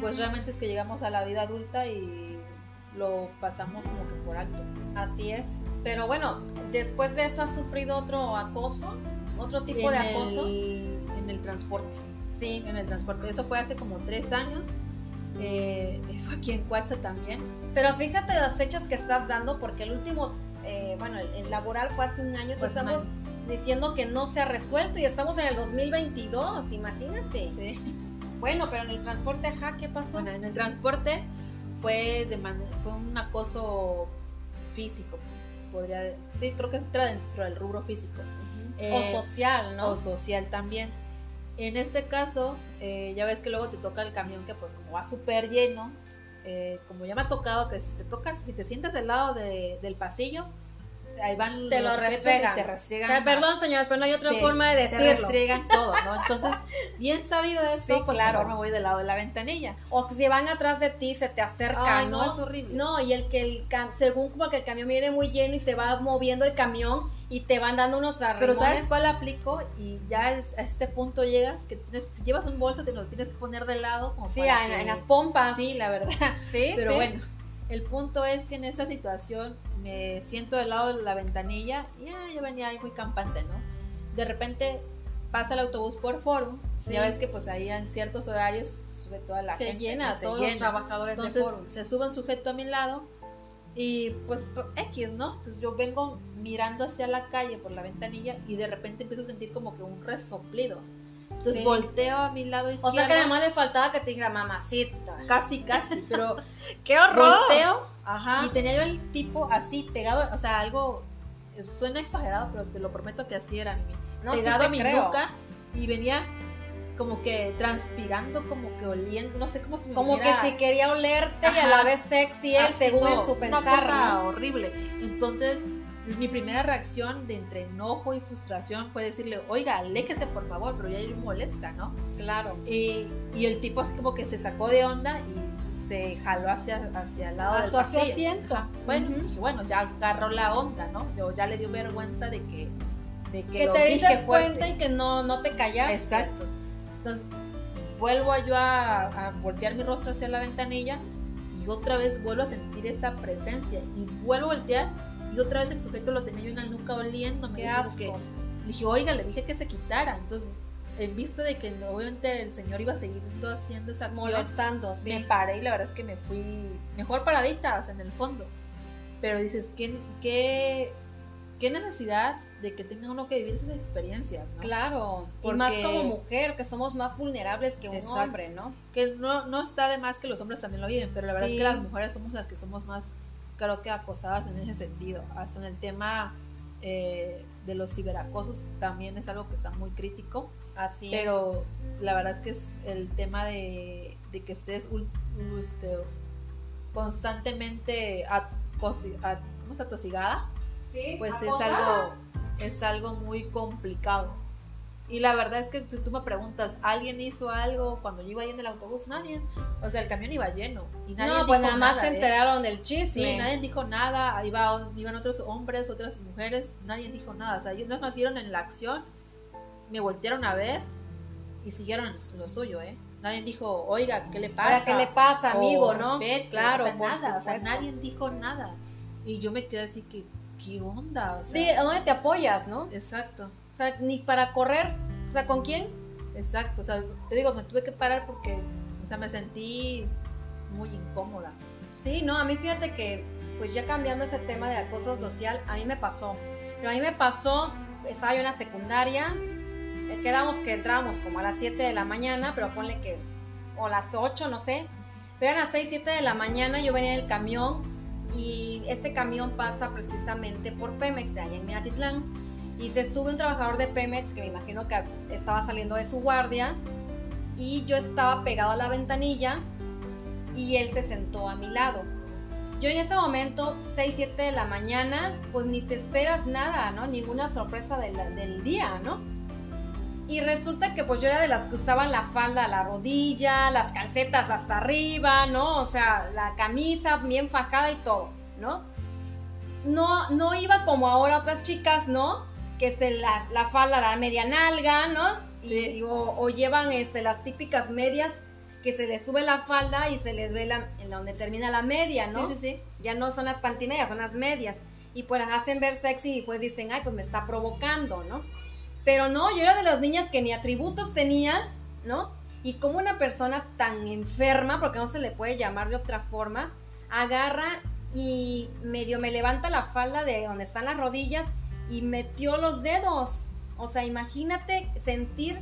[SPEAKER 2] pues realmente es que llegamos a la vida adulta y lo pasamos como que por alto.
[SPEAKER 1] Así es. Pero bueno, después de eso has sufrido otro acoso, otro tipo de
[SPEAKER 2] En
[SPEAKER 1] acoso.
[SPEAKER 2] el- en el transporte.
[SPEAKER 1] Sí.
[SPEAKER 2] En el transporte. Eso fue hace como tres años. Eh, fue aquí en Cuatza también.
[SPEAKER 1] Pero fíjate las fechas que estás dando, porque el último, eh, bueno, el, el laboral fue hace un año,
[SPEAKER 2] Pues
[SPEAKER 1] estamos diciendo que no se ha resuelto y estamos en el 2022, imagínate.
[SPEAKER 2] Sí.
[SPEAKER 1] Bueno, pero en el transporte, ajá, ¿qué pasó?
[SPEAKER 2] Bueno, en el transporte fue, de man- fue un acoso físico. Podría, sí, creo que entra dentro del rubro físico.
[SPEAKER 1] o
[SPEAKER 2] Eh,
[SPEAKER 1] social, ¿no?
[SPEAKER 2] o social también. En este caso, eh, ya ves que luego te toca el camión que pues como va súper lleno, eh, como ya me ha tocado que si te tocas, si te sientas al lado de- del pasillo, ahí van
[SPEAKER 1] Te lo
[SPEAKER 2] los sujetos
[SPEAKER 1] restregan.
[SPEAKER 2] y te
[SPEAKER 1] O
[SPEAKER 2] restregan.
[SPEAKER 1] sea, perdón, señores, pero no hay otra forma de
[SPEAKER 2] te
[SPEAKER 1] decirlo.
[SPEAKER 2] restregan todo, ¿no? Entonces, <laughs> bien sabido eso,
[SPEAKER 1] Sí,
[SPEAKER 2] pues
[SPEAKER 1] claro.
[SPEAKER 2] mejor me voy del lado de la ventanilla.
[SPEAKER 1] O que si van atrás de ti, se te acercan, ¿no?
[SPEAKER 2] no, es horrible.
[SPEAKER 1] No, y el que el cam- según como que el camión viene muy lleno y se va moviendo el camión y te van dando unos
[SPEAKER 2] Pero
[SPEAKER 1] arrimones.
[SPEAKER 2] ¿sabes cuál aplico? Y ya es- a este punto llegas que tienes, si llevas un bolso te lo tienes que poner de lado. como
[SPEAKER 1] Sí, en,
[SPEAKER 2] que-
[SPEAKER 1] en las pompas.
[SPEAKER 2] Sí, la verdad. <laughs>
[SPEAKER 1] sí,
[SPEAKER 2] Pero
[SPEAKER 1] sí.
[SPEAKER 2] bueno, el punto es que en esta situación me siento del lado de la ventanilla y ah, yo venía ahí muy campante, ¿no? De repente pasa el autobús por forum,
[SPEAKER 1] Sí.
[SPEAKER 2] ya ves que pues ahí en ciertos horarios sube toda la
[SPEAKER 1] se
[SPEAKER 2] gente.
[SPEAKER 1] llena,
[SPEAKER 2] ¿no? Se
[SPEAKER 1] todos los trabajadores de
[SPEAKER 2] Entonces
[SPEAKER 1] forum.
[SPEAKER 2] se sube un sujeto a mi lado y pues X, ¿no? Entonces yo vengo mirando hacia la calle por la ventanilla y de repente empiezo a sentir como que un resoplido. Entonces
[SPEAKER 1] Sí.
[SPEAKER 2] volteo a mi lado
[SPEAKER 1] O
[SPEAKER 2] izquierdo.
[SPEAKER 1] sea que además le faltaba que te dijera mamacita.
[SPEAKER 2] Casi, casi, pero <laughs>
[SPEAKER 1] ¡Qué horror!
[SPEAKER 2] volteo
[SPEAKER 1] Ajá.
[SPEAKER 2] y tenía yo el tipo así pegado, o sea, algo eh, suena exagerado, pero te lo prometo que así era mi
[SPEAKER 1] No,
[SPEAKER 2] pegado a mi
[SPEAKER 1] creo.
[SPEAKER 2] nuca y venía como que transpirando, como que oliendo, no sé cómo se me
[SPEAKER 1] Como que si quería olerte y a la vez sexy él, según
[SPEAKER 2] no,
[SPEAKER 1] en su
[SPEAKER 2] una
[SPEAKER 1] pensar,
[SPEAKER 2] cosa
[SPEAKER 1] ¿no?
[SPEAKER 2] horrible. Entonces, mi primera reacción de entre enojo y frustración fue decirle, oiga, aléjese por favor, pero ya yo molesta, ¿no?
[SPEAKER 1] Claro.
[SPEAKER 2] Y, y el tipo así como que se sacó de onda y se jaló hacia, hacia el lado del
[SPEAKER 1] su asiento.
[SPEAKER 2] Ajá. Bueno, dije, bueno, ya agarró la onda, ¿no? Yo ya le dio vergüenza de que, de que,
[SPEAKER 1] Que
[SPEAKER 2] lo
[SPEAKER 1] te dices
[SPEAKER 2] fuerte.
[SPEAKER 1] cuenta y que no, no te callas.
[SPEAKER 2] Exacto. Entonces, vuelvo yo a, a voltear mi rostro hacia la ventanilla y otra vez vuelvo a sentir esa presencia y vuelvo a voltear y otra vez el sujeto lo tenía yo en la nuca oliendo.
[SPEAKER 1] Qué asco.
[SPEAKER 2] Que, le dije, oiga, le dije que se quitara. Entonces, en vista de que obviamente el señor iba a seguir haciendo esa acción,
[SPEAKER 1] Molestando, sí.
[SPEAKER 2] me paré y la verdad es que me fui mejor paradita, o sea, en el fondo. Pero dices, ¿qué, qué, qué necesidad de que tenga uno que vivir esas experiencias, ¿no?
[SPEAKER 1] Claro. Y
[SPEAKER 2] Porque-
[SPEAKER 1] más como mujer, que somos más vulnerables que un
[SPEAKER 2] Exacto.
[SPEAKER 1] hombre, ¿no?
[SPEAKER 2] Que no, no está de más que los hombres también lo viven, pero la verdad
[SPEAKER 1] Sí.
[SPEAKER 2] es que las mujeres somos las que somos más, creo que acosadas en ese sentido. Hasta en el tema eh, de los ciberacosos también es algo que está muy crítico.
[SPEAKER 1] Así
[SPEAKER 2] Pero la verdad es que es el tema de, de que estés este, constantemente acosi- a- ¿cómo se atosigada.
[SPEAKER 1] Sí,
[SPEAKER 2] pues es algo, es algo muy complicado. Y la verdad es que si tú me preguntas, ¿alguien hizo algo cuando yo iba ahí en el autobús? Nadie. O sea, el camión iba lleno. Y nadie
[SPEAKER 1] No, pues
[SPEAKER 2] dijo
[SPEAKER 1] nada más
[SPEAKER 2] nada,
[SPEAKER 1] se
[SPEAKER 2] ¿eh?
[SPEAKER 1] enteraron del chisme.
[SPEAKER 2] Sí, nadie dijo nada, iba- iban otros hombres, otras mujeres, nadie dijo nada, o sea, ellos más vieron en la acción, me voltearon a ver y siguieron lo suyo, ¿eh? Nadie dijo, oiga, ¿qué le pasa?
[SPEAKER 1] Oiga, ¿qué le pasa, amigo,
[SPEAKER 2] O
[SPEAKER 1] no?
[SPEAKER 2] respete,
[SPEAKER 1] Claro,
[SPEAKER 2] o sea,
[SPEAKER 1] por
[SPEAKER 2] nada, o sea, nadie dijo nada. Y yo me quedé así que, ¿qué onda? O sea,
[SPEAKER 1] Sí, ¿a dónde te apoyas, no?
[SPEAKER 2] Exacto.
[SPEAKER 1] Sea, ni para correr O sea, ¿con quién?
[SPEAKER 2] Exacto, o sea, te digo, me tuve que parar porque, o sea, me sentí muy incómoda.
[SPEAKER 1] Sí, no, a mí fíjate que, pues ya cambiando ese tema de acoso social, a mí me pasó. Pero a mí me pasó, estaba yo en la secundaria, eh, quedamos que entrábamos como a las 7 de la mañana, pero ponle que, o las 8, no sé. Pero eran las 6, 7 de la mañana, yo venía en el camión y ese camión pasa precisamente por Pemex, de allá en Minatitlán. Y se sube un trabajador de Pemex que me imagino que estaba saliendo de su guardia. Y yo estaba pegado a la ventanilla y él se sentó a mi lado. Yo en ese momento, 6, 7 de la mañana, pues ni te esperas nada, ¿no? Ninguna sorpresa del día, ¿no? Y resulta que pues yo era de las que usaban la falda a la rodilla, las calcetas hasta arriba, ¿no? O sea, la camisa bien fajada y todo, ¿no? No, no iba como ahora otras chicas, ¿no? Que se la, la falda la media nalga, ¿no? Sí. o, llevan este, las típicas medias que se les sube la falda y se les ve la, en donde termina la media, ¿no?
[SPEAKER 2] Sí, sí, sí.
[SPEAKER 1] Ya no son las pantimedias, son las medias. Y pues las hacen ver sexy y pues dicen, ay, pues me está provocando, ¿no? Pero no, yo era de las niñas que ni atributos tenía, ¿no? Y como una persona tan enferma, porque no se le puede llamar de otra forma, agarra y medio me levanta la falda de donde están las rodillas y metió los dedos. O sea, imagínate sentir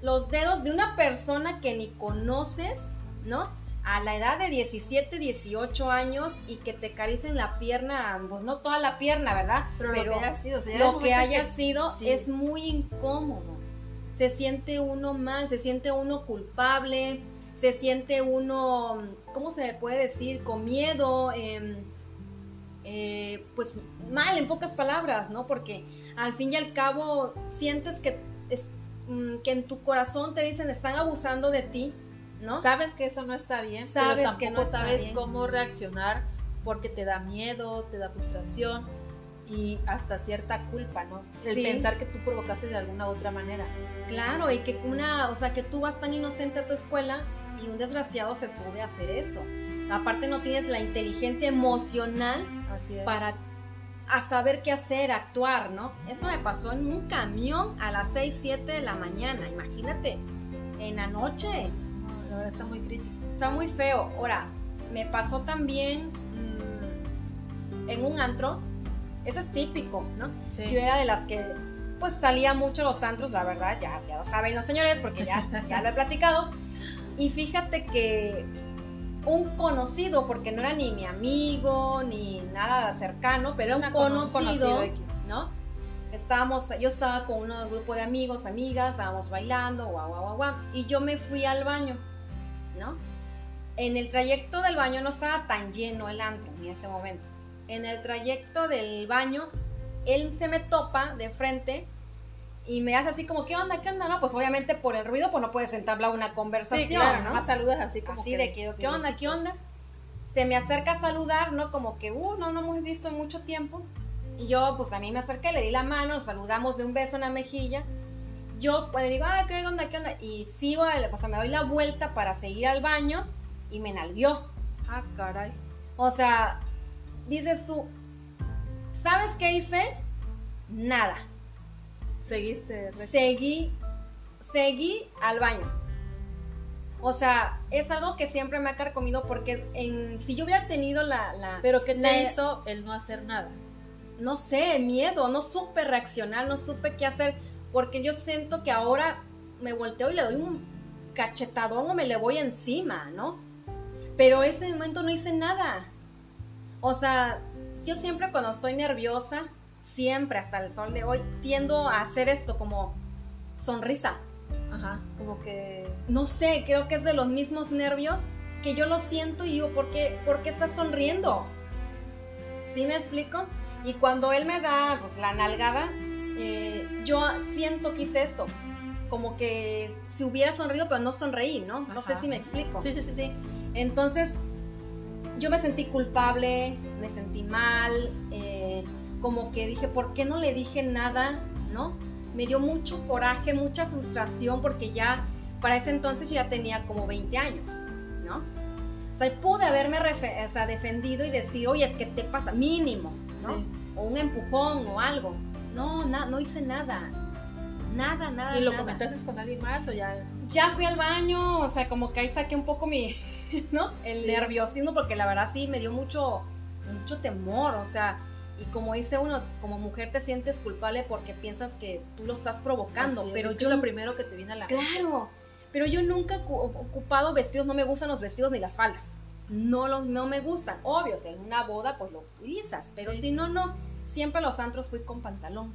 [SPEAKER 1] los dedos de una persona que ni conoces, ¿no? a la edad de 17, 18 años y que te caricen la pierna, pues no toda la pierna, ¿verdad?
[SPEAKER 2] Pero, lo que haya sido,
[SPEAKER 1] lo que haya sido es muy incómodo. Se siente uno mal, se siente uno culpable, se siente uno, ¿cómo se puede decir? Con miedo, em, eh, pues mal en pocas palabras, ¿no? Porque al fin y al cabo sientes que, mm, que en tu corazón te dicen están abusando de ti
[SPEAKER 2] Sabes que eso no está bien, sabes pero tampoco que no sabes cómo reaccionar porque te da miedo, te da frustración y hasta cierta culpa, ¿no? El pensar que tú provocaste de alguna u otra manera.
[SPEAKER 1] Claro, y que una, o sea, que tú vas tan inocente a tu escuela y un desgraciado se sube a hacer eso. Aparte no tienes la inteligencia emocional para a saber qué hacer, actuar, ¿no? Eso me pasó en un camión a las 6, 7 de la mañana, imagínate, en la noche
[SPEAKER 2] está muy crítico.
[SPEAKER 1] Está muy feo. Ahora, me pasó también mm, en un antro. Eso es típico, ¿no? Yo era de las que pues salía mucho los antros, la verdad, ya, ya lo saben los señores, porque ya, ya lo he platicado. Y fíjate que un conocido, porque no era ni mi amigo, ni nada cercano, pero era un conocido, ¿no? Estábamos, yo estaba con un grupo de amigos, amigas, estábamos bailando, guau, guau, guau, guau, y yo me fui al baño. ¿no? En el trayecto del baño no estaba tan lleno el antro en ese momento. En el trayecto del baño, él se me topa de frente y me hace así como, ¿qué onda? ¿Qué onda? No, pues obviamente por el ruido, pues no puedes entablar una conversación, sí, claro,
[SPEAKER 2] ¿no? Más saludas así como
[SPEAKER 1] así de que, ¿qué onda? ¿Qué onda? Se me acerca a saludar, ¿no? Como que, uh, no, no hemos visto en mucho tiempo. Y yo, pues a mí me acerqué, le di la mano, saludamos de un beso en la mejilla yo pues digo, ah, ¿qué onda? ¿Qué onda? Y sigo, o sea, me doy la vuelta para seguir al baño y me nalguió.
[SPEAKER 2] Ah, caray.
[SPEAKER 1] O sea, dices tú, ¿sabes qué hice? Nada.
[SPEAKER 2] Seguiste.
[SPEAKER 1] Seguí, seguí al baño. O sea, es algo que siempre me ha carcomido porque en, si yo hubiera tenido la... la
[SPEAKER 2] ¿Pero qué te hizo el no hacer nada?
[SPEAKER 1] No sé, el miedo, no supe reaccionar, no supe qué hacer porque yo siento que ahora me volteo y le doy un cachetadón o me le voy encima, ¿no? Pero ese momento no hice nada. O sea, yo siempre cuando estoy nerviosa, siempre hasta el sol de hoy, tiendo a hacer esto como sonrisa.
[SPEAKER 2] Ajá, como que...
[SPEAKER 1] No sé, creo que es de los mismos nervios que yo lo siento y digo, ¿por qué, ¿por qué estás sonriendo? ¿Sí me explico? Y cuando él me da pues, la nalgada, eh, yo siento que hice esto. Como que si hubiera sonrido, pero no sonreí, ¿no? No sé si me explico.
[SPEAKER 2] Sí, sí, sí, sí.
[SPEAKER 1] Entonces, yo me sentí culpable, me sentí mal, eh, como que dije, ¿por qué no le dije nada? ¿No? Me dio mucho coraje, mucha frustración, porque ya, para ese entonces yo ya tenía como 20 años, ¿no? O sea, pude haberme defendido y decir, oye, es que te pasa, mínimo, ¿no? O un empujón o algo. No, no hice nada. Nada, nada.
[SPEAKER 2] ¿Y lo
[SPEAKER 1] nada.
[SPEAKER 2] comentaste con alguien más o ya?
[SPEAKER 1] Ya fui al baño, o sea, como que ahí saqué un poco mi, <laughs> ¿no? El
[SPEAKER 2] Sí.
[SPEAKER 1] nerviosismo, porque la verdad sí me dio mucho, mucho temor, o sea, y como dice uno, como mujer te sientes culpable porque piensas que tú lo estás provocando,
[SPEAKER 2] Así
[SPEAKER 1] pero
[SPEAKER 2] es
[SPEAKER 1] yo
[SPEAKER 2] es lo primero que te viene a la mente.
[SPEAKER 1] Claro, pero yo nunca ocupado vestidos, no me gustan los vestidos ni las faldas. No, los, no me gustan. Obvio, si en una boda pues lo utilizas, pero
[SPEAKER 2] Sí.
[SPEAKER 1] si no, no. Siempre a los antros fui con pantalón.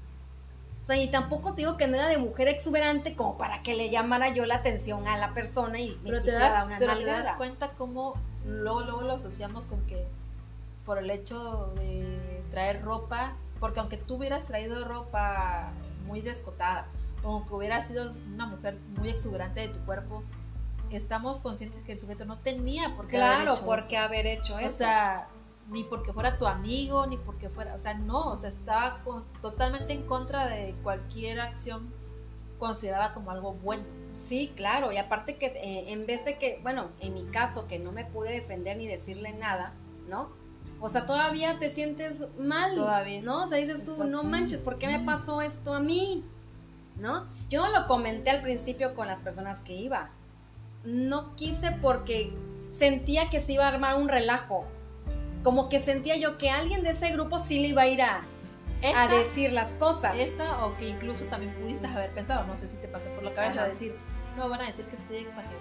[SPEAKER 1] O sea, y tampoco te digo que no era de mujer exuberante como para que le llamara yo la atención a la persona y me
[SPEAKER 2] Pero te das,
[SPEAKER 1] dar una
[SPEAKER 2] pero te das cuenta cómo luego, luego lo asociamos con que por el hecho de traer ropa, porque aunque tú hubieras traído ropa muy descotada, o que hubieras sido una mujer muy exuberante de tu cuerpo, estamos conscientes que el sujeto no tenía por qué haber
[SPEAKER 1] Claro,
[SPEAKER 2] hecho
[SPEAKER 1] ¿por
[SPEAKER 2] eso.
[SPEAKER 1] haber hecho eso?
[SPEAKER 2] O sea, ni porque fuera tu amigo, ni porque fuera, o sea, no, o sea, estaba totalmente en contra de cualquier acción considerada como algo bueno.
[SPEAKER 1] Sí, claro, y aparte que eh, en vez de que, bueno, en mi caso, que no me pude defender ni decirle nada, ¿no? O sea, todavía te sientes mal,
[SPEAKER 2] Todavía.
[SPEAKER 1] ¿no? O sea, dices tú,
[SPEAKER 2] Exacto.
[SPEAKER 1] no manches, ¿por qué me pasó esto a mí? ¿No? Yo no lo comenté al principio con las personas que iba. No quise porque sentía que se iba a armar un relajo. Como que sentía yo que alguien de ese grupo sí le iba a ir a, a
[SPEAKER 2] Esa-
[SPEAKER 1] decir las cosas.
[SPEAKER 2] Esa o que incluso también pudiste haber pensado, no sé si te pasó por la cabeza,
[SPEAKER 1] Ajá.
[SPEAKER 2] decir, no van a decir que estoy exagerando.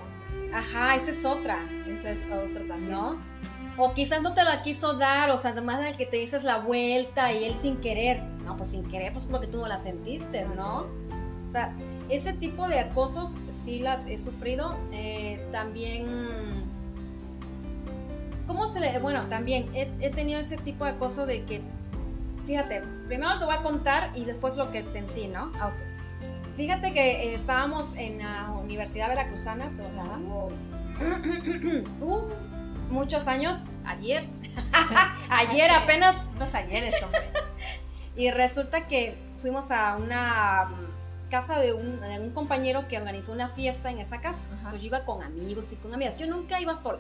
[SPEAKER 1] Ajá, esa es otra.
[SPEAKER 2] Esa es otra también.
[SPEAKER 1] ¿no? O quizás no te la quiso dar, o sea, además de que te dices la vuelta y él sin querer. No, pues sin querer, pues porque tú no la sentiste, ¿no? O sea, ese tipo de acosos sí las he sufrido. Eh, también. ¿Cómo se le.? Bueno, también he, he tenido ese tipo de acoso de que. Fíjate, primero te voy a contar y después lo que sentí, ¿no?
[SPEAKER 2] Ah, ok.
[SPEAKER 1] Fíjate que eh, estábamos en la Universidad Veracruzana, o sea, <clears throat> uh, muchos años, <laughs> ayer, ayer apenas,
[SPEAKER 2] Unos ayeres, hombre. <laughs>
[SPEAKER 1] y resulta que fuimos a una mm, casa de un, de un compañero que organizó una fiesta en esa casa.
[SPEAKER 2] Ajá.
[SPEAKER 1] Pues yo iba con amigos y con amigas. Yo nunca iba sola,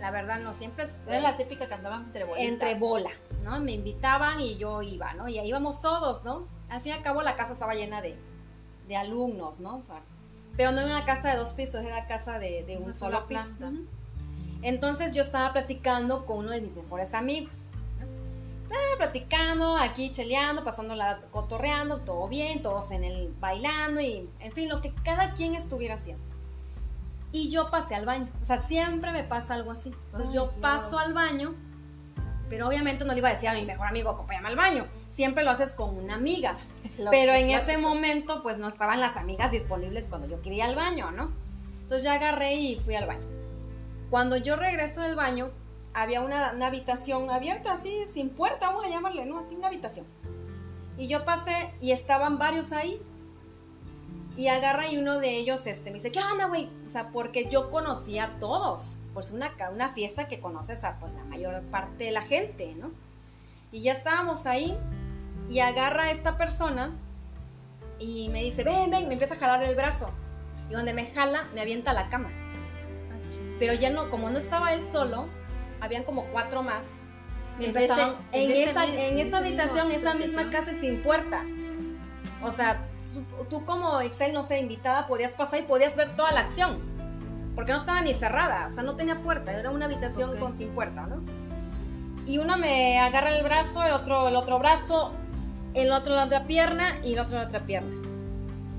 [SPEAKER 1] la verdad no, siempre
[SPEAKER 2] Era la típica que andaban entre bolitas.
[SPEAKER 1] entre bola, ¿no? Me invitaban y yo iba, ¿no? Y ahí íbamos todos, ¿no? Al fin y al cabo la casa estaba llena de, de alumnos, ¿no? O sea, Pero no era una casa de dos pisos, era casa de, de un
[SPEAKER 2] Una
[SPEAKER 1] solo piso.
[SPEAKER 2] planta.
[SPEAKER 1] Entonces yo estaba platicando con uno de mis mejores amigos. ¿no? Estaba platicando, aquí cheleando, pasándola, cotorreando, todo bien, todos en el bailando y, en fin, lo que cada quien estuviera haciendo. Y yo pasé al baño. O sea, siempre me pasa algo así. Entonces
[SPEAKER 2] Ay,
[SPEAKER 1] yo
[SPEAKER 2] Dios.
[SPEAKER 1] paso al baño, pero obviamente no le iba a decir a mi mejor amigo, acompáñame al baño. Siempre lo haces con una amiga. <laughs> Pero en ese momento, pues no estaban las amigas disponibles cuando yo quería ir al baño, ¿no? Entonces ya agarré y fui al baño. Cuando yo regreso del baño, había una, habitación abierta, así, sin puerta, vamos a llamarle, ¿no? Así, una habitación. Y yo pasé y estaban varios ahí. Y agarra y uno de ellos este, me dice, ¿qué onda, güey? O sea, porque yo conocía a todos. Pues una, una fiesta que conoces a pues, la mayor parte de la gente, ¿no? Y ya estábamos ahí y agarra a esta persona y me dice, ven, ven, me empieza a jalar el brazo. Y donde me jala, me avienta la cama. Pero ya no, como no estaba él solo, habían como cuatro más. Empezaron, en,
[SPEAKER 2] en
[SPEAKER 1] esa, en
[SPEAKER 2] en
[SPEAKER 1] esa habitación, esa misma casa sin puerta. O sea, tú, tú como Excel, no sé, invitada, podías pasar y podías ver toda la acción. Porque no estaba ni cerrada, o sea, no tenía puerta, era una habitación
[SPEAKER 2] Ok.
[SPEAKER 1] con sin puerta, ¿no? Y uno me agarra el brazo, el otro el otro brazo, el otro la otra pierna y el otro la otra pierna.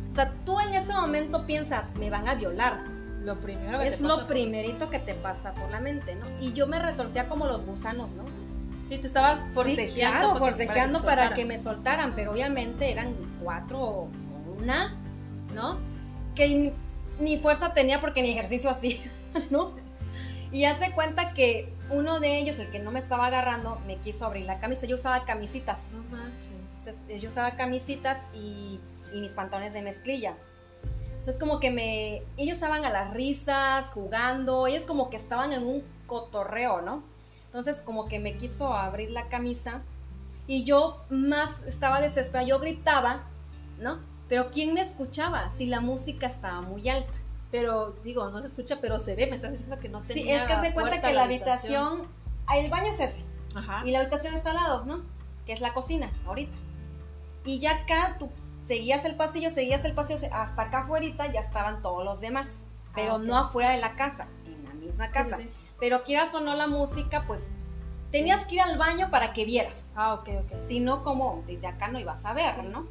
[SPEAKER 1] O sea, tú en ese momento piensas, me van a violar.
[SPEAKER 2] Lo primero que
[SPEAKER 1] Es
[SPEAKER 2] te
[SPEAKER 1] lo
[SPEAKER 2] pasa-
[SPEAKER 1] primerito que te pasa por la mente, ¿no? Y yo me retorcía como los gusanos, ¿no?
[SPEAKER 2] Sí, tú estabas
[SPEAKER 1] Sí,
[SPEAKER 2] forcejeando.
[SPEAKER 1] claro,
[SPEAKER 2] porque-
[SPEAKER 1] forcejeando para que me soltaran, pero obviamente eran cuatro o una, ¿no? Que ni, fuerza tenía porque ni ejercicio así, <laughs> ¿no? Y haz de cuenta que uno de ellos, el que no me estaba agarrando, me quiso abrir la camisa. Yo usaba camisitas.
[SPEAKER 2] No manches.
[SPEAKER 1] Entonces, yo usaba camisitas y, y mis pantalones de mezclilla. Entonces como que me... Ellos estaban a las risas, jugando, ellos como que estaban en un cotorreo, ¿no? Entonces como que me quiso abrir la camisa y yo más estaba desesperada, yo gritaba, ¿no? Pero ¿quién me escuchaba si la música estaba muy alta?
[SPEAKER 2] Pero digo, no se escucha, pero se ve. Me estás diciendo que no tenía
[SPEAKER 1] Sí, es que se cuenta que la habitación, el baño es ese,
[SPEAKER 2] Ajá.
[SPEAKER 1] y la habitación está al lado, ¿no? Que es la cocina, ahorita. Y ya acá tú seguías el pasillo, seguías el pasillo, hasta acá afuera ya estaban todos los demás, pero
[SPEAKER 2] Ah, ok.
[SPEAKER 1] no afuera de la casa, en la misma casa.
[SPEAKER 2] Sí, sí.
[SPEAKER 1] Pero quieras o no la música, pues tenías que ir al baño para que vieras.
[SPEAKER 2] Ah, ok, ok.
[SPEAKER 1] Si no, como desde acá no ibas a ver,
[SPEAKER 2] Sí.
[SPEAKER 1] ¿no?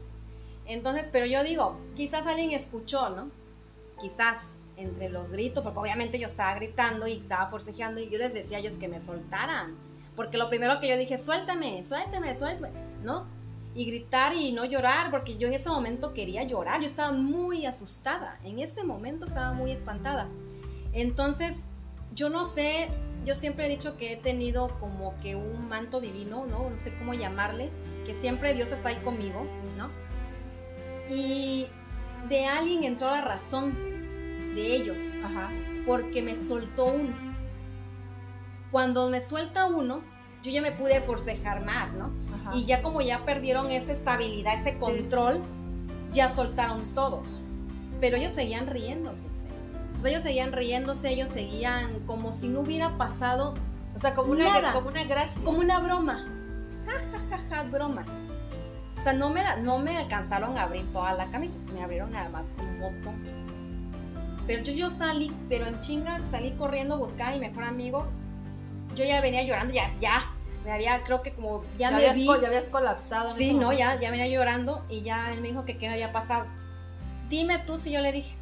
[SPEAKER 1] Entonces, pero yo digo, quizás alguien escuchó, ¿no? Quizás entre los gritos, porque obviamente yo estaba gritando y estaba forcejeando y yo les decía a ellos que me soltaran. Porque lo primero que yo dije, suéltame, suéltame, suéltame, ¿no? Y gritar y no llorar, porque yo en ese momento quería llorar, yo estaba muy asustada, en ese momento estaba muy espantada. Entonces, yo no sé, yo siempre he dicho que he tenido como que un manto divino, ¿no? No sé cómo llamarle, que siempre Dios está ahí conmigo, ¿no? Y de alguien entró la razón de ellos,
[SPEAKER 2] Ajá.
[SPEAKER 1] porque me soltó uno. Cuando me suelta uno, yo ya me pude forcejar más, ¿no?
[SPEAKER 2] Ajá.
[SPEAKER 1] Y ya como ya perdieron esa estabilidad, ese control, ya soltaron todos. Pero ellos seguían riéndose. O sea, ellos seguían riéndose, ellos seguían como si no hubiera pasado
[SPEAKER 2] O sea, como una, como una gracia.
[SPEAKER 1] como una broma. Ja, ja, ja, ja, broma. O sea, no me, no me alcanzaron a abrir toda la camisa, me abrieron nada más un botón. Pero yo, yo salí, pero en chinga salí corriendo a buscar a mi mejor amigo. Yo ya venía llorando, ya, ya. Me había, creo que como ya,
[SPEAKER 2] Ya,
[SPEAKER 1] me
[SPEAKER 2] habías,
[SPEAKER 1] vi.
[SPEAKER 2] ya habías colapsado. en
[SPEAKER 1] Sí,
[SPEAKER 2] ese
[SPEAKER 1] no, ya, ya venía llorando y ya él me dijo que qué me había pasado. Dime tú si yo le dije.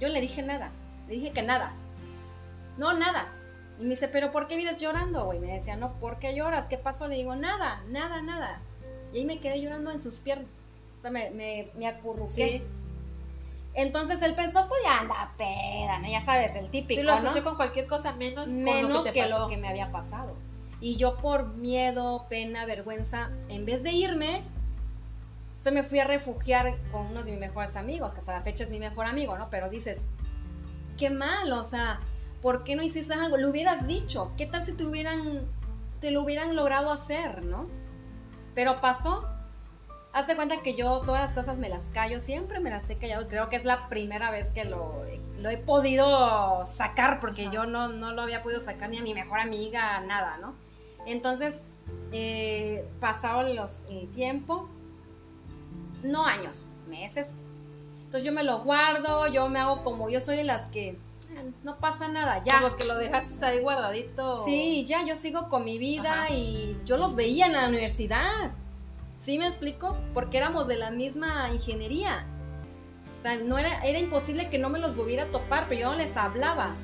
[SPEAKER 1] Yo le dije nada. Le dije que nada. No, nada. Y me dice, pero ¿por qué vienes llorando, güey? Me decía, no, ¿por qué lloras? ¿Qué pasó? Le digo, nada, nada, nada. Y ahí me quedé llorando en sus piernas. O sea, me, me, me acurruqué.
[SPEAKER 2] Sí,
[SPEAKER 1] Entonces él pensó, pues ya anda peda, ¿no? Ya sabes, el típico,
[SPEAKER 2] sí, lo
[SPEAKER 1] ¿no?
[SPEAKER 2] asoció con cualquier cosa menos, con
[SPEAKER 1] menos
[SPEAKER 2] lo que,
[SPEAKER 1] que,
[SPEAKER 2] te pasó.
[SPEAKER 1] lo que me había pasado. Y yo por miedo, pena, vergüenza, en vez de irme, se me fui a refugiar con uno de mis mejores amigos, que hasta la fecha es mi mejor amigo, ¿no? Pero dices, qué mal, o sea, ¿por qué no hiciste algo? Lo hubieras dicho, ¿qué tal si te hubieran, te lo hubieran logrado hacer, ¿no? Pero pasó. Hazte cuenta que yo todas las cosas me las callo, siempre me las he callado. Creo que es la primera vez que lo, lo he podido sacar, porque
[SPEAKER 2] Ajá.
[SPEAKER 1] yo no, no lo había podido sacar ni a mi mejor amiga, nada, ¿no? Entonces, eh, pasado los, el tiempo, no años, meses. Entonces yo me lo guardo, yo me hago como yo soy de las que "Ah, no pasa nada, ya.
[SPEAKER 2] Como que lo dejaste ahí guardadito.
[SPEAKER 1] Sí, ya yo sigo con mi vida
[SPEAKER 2] Ajá.
[SPEAKER 1] y yo los veía en la universidad. ¿Sí me explico? Porque éramos de la misma ingeniería. O sea, no era, era imposible que no me los volviera a topar, pero yo no les hablaba.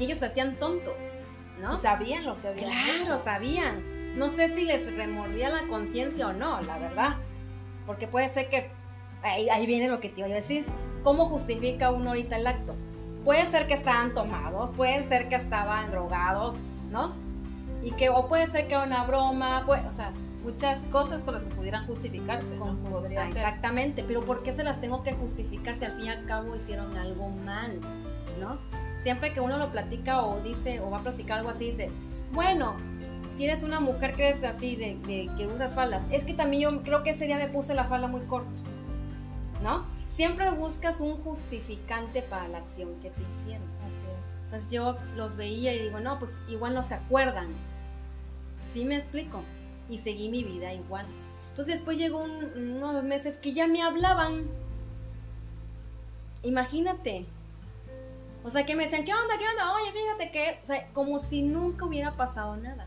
[SPEAKER 1] Y ellos se hacían tontos, ¿no?
[SPEAKER 2] Y sabían lo que habían
[SPEAKER 1] Claro,
[SPEAKER 2] hecho.
[SPEAKER 1] sabían. No sé si les remordía la conciencia o no, la verdad. Porque puede ser que. Ahí, ahí viene lo que te iba a decir. ¿Cómo justifica uno ahorita el acto? Puede ser que estaban tomados, puede ser que estaban drogados, ¿no? Y que, o puede ser que era una broma, pues, o sea,
[SPEAKER 2] Muchas cosas con las que pudieran justificarse, Podría
[SPEAKER 1] ah,
[SPEAKER 2] ser.
[SPEAKER 1] Exactamente, pero ¿por qué se las tengo que justificar si al fin y al cabo hicieron algo mal? ¿No? Siempre que uno lo platica o dice, o va a platicar algo así, dice, bueno, si eres una mujer que eres así, de, de que usas faldas, es que también yo creo que ese día me puse la falda muy corta, ¿no? Siempre buscas un justificante para la acción que te hicieron.
[SPEAKER 2] Así es.
[SPEAKER 1] Entonces yo los veía y digo, no, pues igual no se acuerdan. ¿Sí me explico? Y seguí mi vida igual. Entonces después llegó un- unos meses que ya me hablaban. Imagínate. O sea, que me decían, ¿qué onda? ¿Qué onda? Oye, fíjate que... O sea, como si nunca hubiera pasado nada.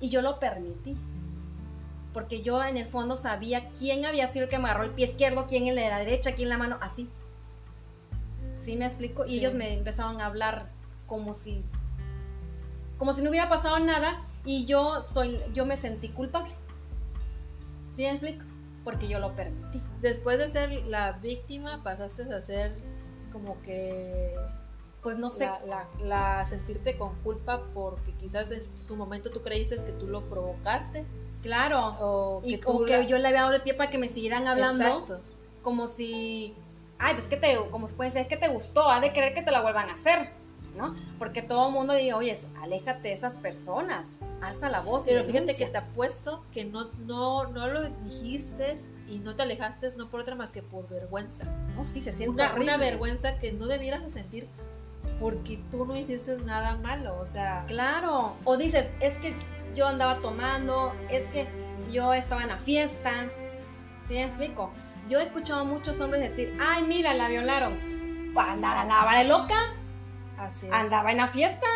[SPEAKER 1] Y yo lo permití. Porque yo en el fondo sabía quién había sido el que me agarró el pie izquierdo, quién el de la derecha, quién la mano, así. ¿Sí me explico? Y
[SPEAKER 2] Sí.
[SPEAKER 1] ellos me empezaron a hablar como si como si no hubiera pasado nada y yo soy yo me sentí culpable. ¿Sí me explico? Porque yo lo permití.
[SPEAKER 2] Después de ser la víctima, pasaste a ser como que
[SPEAKER 1] Pues no sé,
[SPEAKER 2] la, la- la- sentirte con culpa porque quizás en su momento tú creíste que tú lo provocaste
[SPEAKER 1] claro.
[SPEAKER 2] o que,
[SPEAKER 1] Y, o que
[SPEAKER 2] la-
[SPEAKER 1] yo le había dado el pie para que me siguieran hablando.
[SPEAKER 2] Exacto.
[SPEAKER 1] Como si, ay, pues que te, como puede ser que te gustó, ha de querer que te la vuelvan a hacer, ¿no? Porque todo el mundo diga, oye, aléjate de esas personas, alza la voz.
[SPEAKER 2] Pero fíjate que
[SPEAKER 1] denuncia".
[SPEAKER 2] te apuesto que no, no, no lo dijiste y no te alejaste no por otra más que por vergüenza.
[SPEAKER 1] No, sí, se siente
[SPEAKER 2] Una,
[SPEAKER 1] horrible.
[SPEAKER 2] una vergüenza que no debieras de sentir porque tú no hiciste nada malo. O sea,
[SPEAKER 1] Claro. O dices, es que yo andaba tomando, es que yo estaba en la fiesta. ¿Sí me explico? yo he escuchado a muchos hombres decir, ay, mira, la violaron. Andaba, andaba de loca,
[SPEAKER 2] Así es.
[SPEAKER 1] andaba en la fiesta,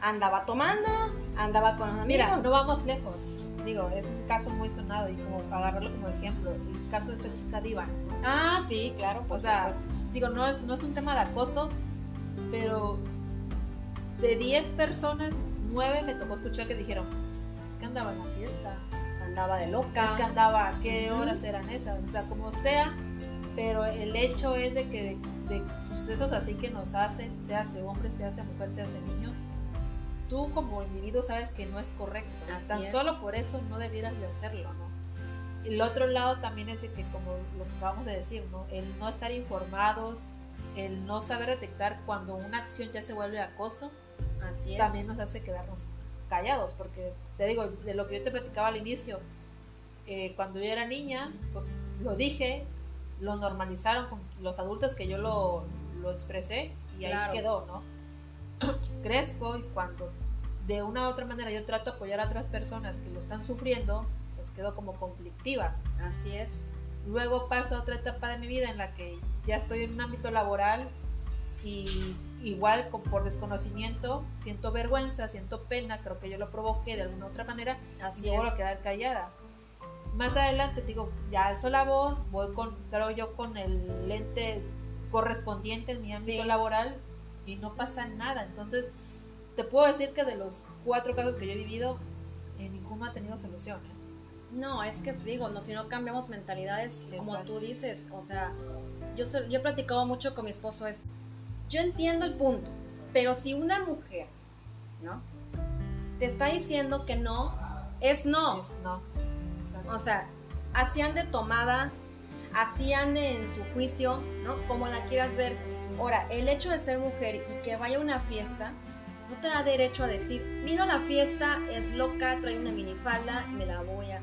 [SPEAKER 1] andaba tomando, andaba con los amigos.
[SPEAKER 2] Mira, no vamos lejos. Digo, es un caso muy sonado y como agarrarlo como ejemplo. El caso de esta chica diva.
[SPEAKER 1] Ah, sí, claro,
[SPEAKER 2] O
[SPEAKER 1] pues,
[SPEAKER 2] sea,
[SPEAKER 1] pues,
[SPEAKER 2] digo, no es, no es un tema de acoso, pero de 10 personas, 9 me tocó escuchar que dijeron, es que andaba en la fiesta,
[SPEAKER 1] andaba de
[SPEAKER 2] es
[SPEAKER 1] loca.
[SPEAKER 2] que andaba, ¿a qué horas eran esas? O sea, como sea, pero el hecho es de que de, de sucesos así que nos hacen, sea sea hombre, sea sea mujer, sea sea niño, tú como individuo sabes que no es correcto.
[SPEAKER 1] Así
[SPEAKER 2] Tan
[SPEAKER 1] es.
[SPEAKER 2] solo por eso no debieras de hacerlo, ¿no? El otro lado también es de que, como lo que acabamos de decir, ¿no? El no estar informados, el no saber detectar cuando una acción ya se vuelve acoso,
[SPEAKER 1] Así es.
[SPEAKER 2] también nos hace quedarnos callados, porque te digo, de lo que yo te platicaba al inicio, eh, cuando yo era niña, pues lo dije, lo normalizaron con los adultos que yo lo, lo expresé y
[SPEAKER 1] Claro.
[SPEAKER 2] ahí quedó, ¿no? <coughs> Crezco y cuando de una u otra manera yo trato de apoyar a otras personas que lo están sufriendo, pues quedo como conflictiva.
[SPEAKER 1] Así es.
[SPEAKER 2] Luego paso a otra etapa de mi vida en la que ya estoy en un ámbito laboral y igual por desconocimiento siento vergüenza, siento pena, creo que yo lo provoqué de alguna otra manera
[SPEAKER 1] Así
[SPEAKER 2] y me vuelvo a quedar callada. Más adelante digo, ya alzo la voz, voy con, creo yo, con el lente correspondiente en mi ámbito
[SPEAKER 1] Sí.
[SPEAKER 2] laboral y no pasa nada. Entonces, te puedo decir que de los cuatro casos que yo he vivido, eh, ninguno ha tenido solución. ¿eh?
[SPEAKER 1] No, es que digo, no, si no cambiamos mentalidades, como tú dices, o sea, yo, yo he platicado mucho con mi esposo es, yo entiendo el punto, pero si una mujer, ¿no? Te está diciendo que no, es no.
[SPEAKER 2] Es no. Exacto.
[SPEAKER 1] O sea, así ande tomada, así ande en su juicio, ¿no? Como la quieras ver. Ahora, el hecho de ser mujer y que vaya a una fiesta, no te da derecho a decir, vino a la fiesta, es loca, trae una minifalda, me la voy a,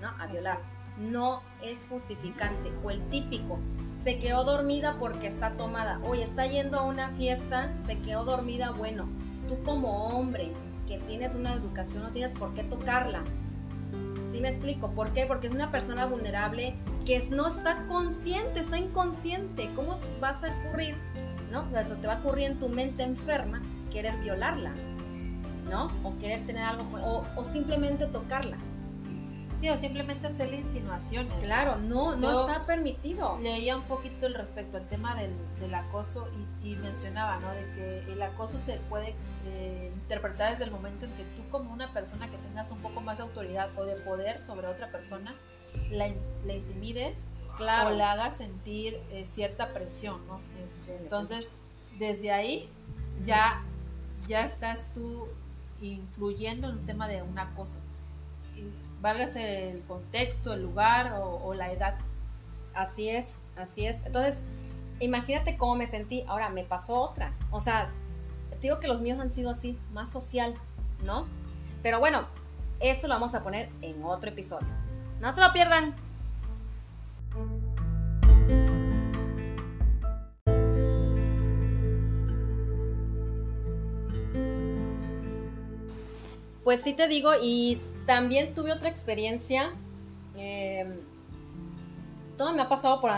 [SPEAKER 1] ¿no? a violar. No es justificante. O el típico, se quedó dormida porque está tomada. Oye, está yendo a una fiesta, se quedó dormida, bueno, tú como hombre que tienes una educación no tienes por qué tocarla. ¿Sí me explico? ¿Por qué? Porque es una persona vulnerable que no está consciente, está inconsciente. ¿Cómo vas a ocurrir? ¿No? Te va a ocurrir en tu mente enferma querer violarla, ¿no? O querer tener algo, o simplemente tocarla.
[SPEAKER 2] Sí, o simplemente hacerle insinuaciones.
[SPEAKER 1] Claro, no, no
[SPEAKER 2] Yo-
[SPEAKER 1] está permitido.
[SPEAKER 2] Leía un poquito el respecto al tema del, del acoso y, y mencionaba, ¿no? De que el acoso se puede eh, interpretar desde el momento en que tú como una persona que tengas un poco más de autoridad o de poder sobre otra persona, la, la intimides
[SPEAKER 1] Claro.
[SPEAKER 2] o la hagas sentir eh, cierta presión, ¿no? Este, entonces, desde ahí ya, ya estás tú influyendo en un tema de un acoso. Válgase el contexto, el lugar o, o la edad.
[SPEAKER 1] Así es, así es. Entonces, imagínate cómo me sentí. Ahora me pasó otra. O sea, te digo que los míos han sido así, más social, ¿no? Pero bueno, esto lo vamos a poner en otro episodio. No se lo pierdan. Pues sí te digo, y también tuve otra experiencia. eh, todo me ha pasado por...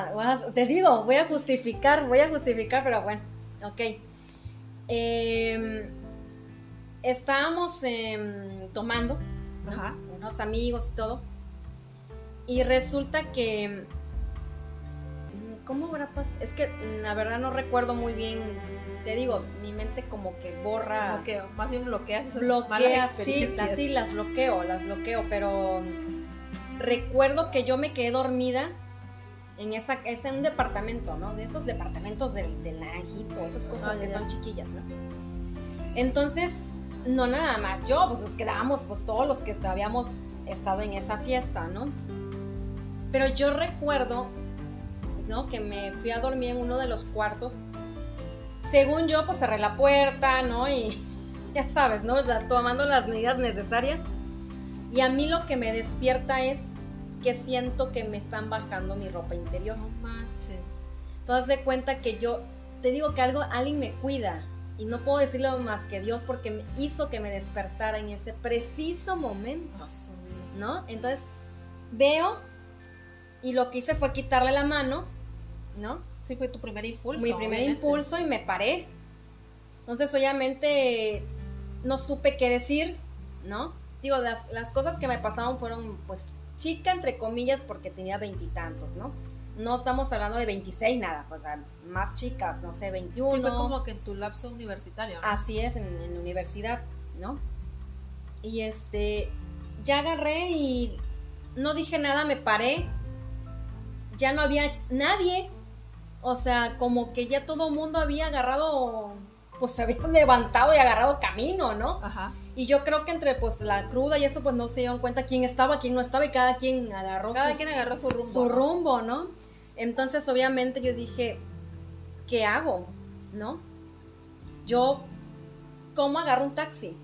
[SPEAKER 1] Te digo, voy a justificar, voy a justificar, pero bueno, ok. Eh, estábamos em, tomando, ¿no?
[SPEAKER 2] Ajá.
[SPEAKER 1] unos amigos y todo, y resulta que... mm, ¿Cómo habrá pasado? Es que mm, la verdad no recuerdo muy bien, te digo, mi mente como que borra
[SPEAKER 2] Bloqueo, más bien bloqueas esas
[SPEAKER 1] bloquea,
[SPEAKER 2] malas
[SPEAKER 1] sí, así las bloqueo, las bloqueo, pero mm, recuerdo que yo me quedé dormida en esa, es en un departamento, ¿no? De esos departamentos del, del naranjito, esas cosas
[SPEAKER 2] Ah,
[SPEAKER 1] que
[SPEAKER 2] ya.
[SPEAKER 1] son chiquillas, ¿no? Entonces, no nada más yo, pues nos quedábamos, pues todos los que habíamos estado en esa fiesta, ¿no? Pero yo recuerdo, ¿no? Que me fui a dormir en uno de los cuartos. Según yo, pues cerré la puerta, ¿no? Y <laughs> ya sabes, ¿no? Tomando las medidas necesarias. Y a mí lo que me despierta es que siento que me están bajando mi ropa interior.
[SPEAKER 2] No manches.
[SPEAKER 1] Entonces de cuenta que yo, te digo que algo, alguien me cuida. Y no puedo decirlo más que Dios porque me hizo que me despertara en ese preciso momento. ¿no? Entonces veo Y lo que hice fue quitarle la mano, ¿no?
[SPEAKER 2] Sí, fue tu primer impulso.
[SPEAKER 1] Mi primer
[SPEAKER 2] obviamente.
[SPEAKER 1] impulso y me paré. Entonces, obviamente, no supe qué decir, ¿no? Digo, las, las cosas que me pasaron fueron, pues, chica, entre comillas, porque tenía veintitantos, ¿no? No estamos hablando de 26, nada, pues, o sea, más chicas, no sé, 21.
[SPEAKER 2] Sí, fue como que en tu lapso universitario. ¿no?
[SPEAKER 1] Así es, en, en universidad, ¿no? Y este, ya agarré y no dije nada, me paré. Ya no había nadie. O sea, como que ya todo el mundo había agarrado, pues se había levantado y agarrado camino, ¿no?
[SPEAKER 2] Ajá.
[SPEAKER 1] Y yo creo que entre pues la cruda y eso, pues no se dieron cuenta quién estaba, quién no estaba y cada quien agarró
[SPEAKER 2] Cada
[SPEAKER 1] su-
[SPEAKER 2] quien agarró su rumbo.
[SPEAKER 1] su rumbo, ¿no? Entonces, obviamente, yo dije, ¿qué hago? ¿No? Yo, ¿cómo agarro un taxi?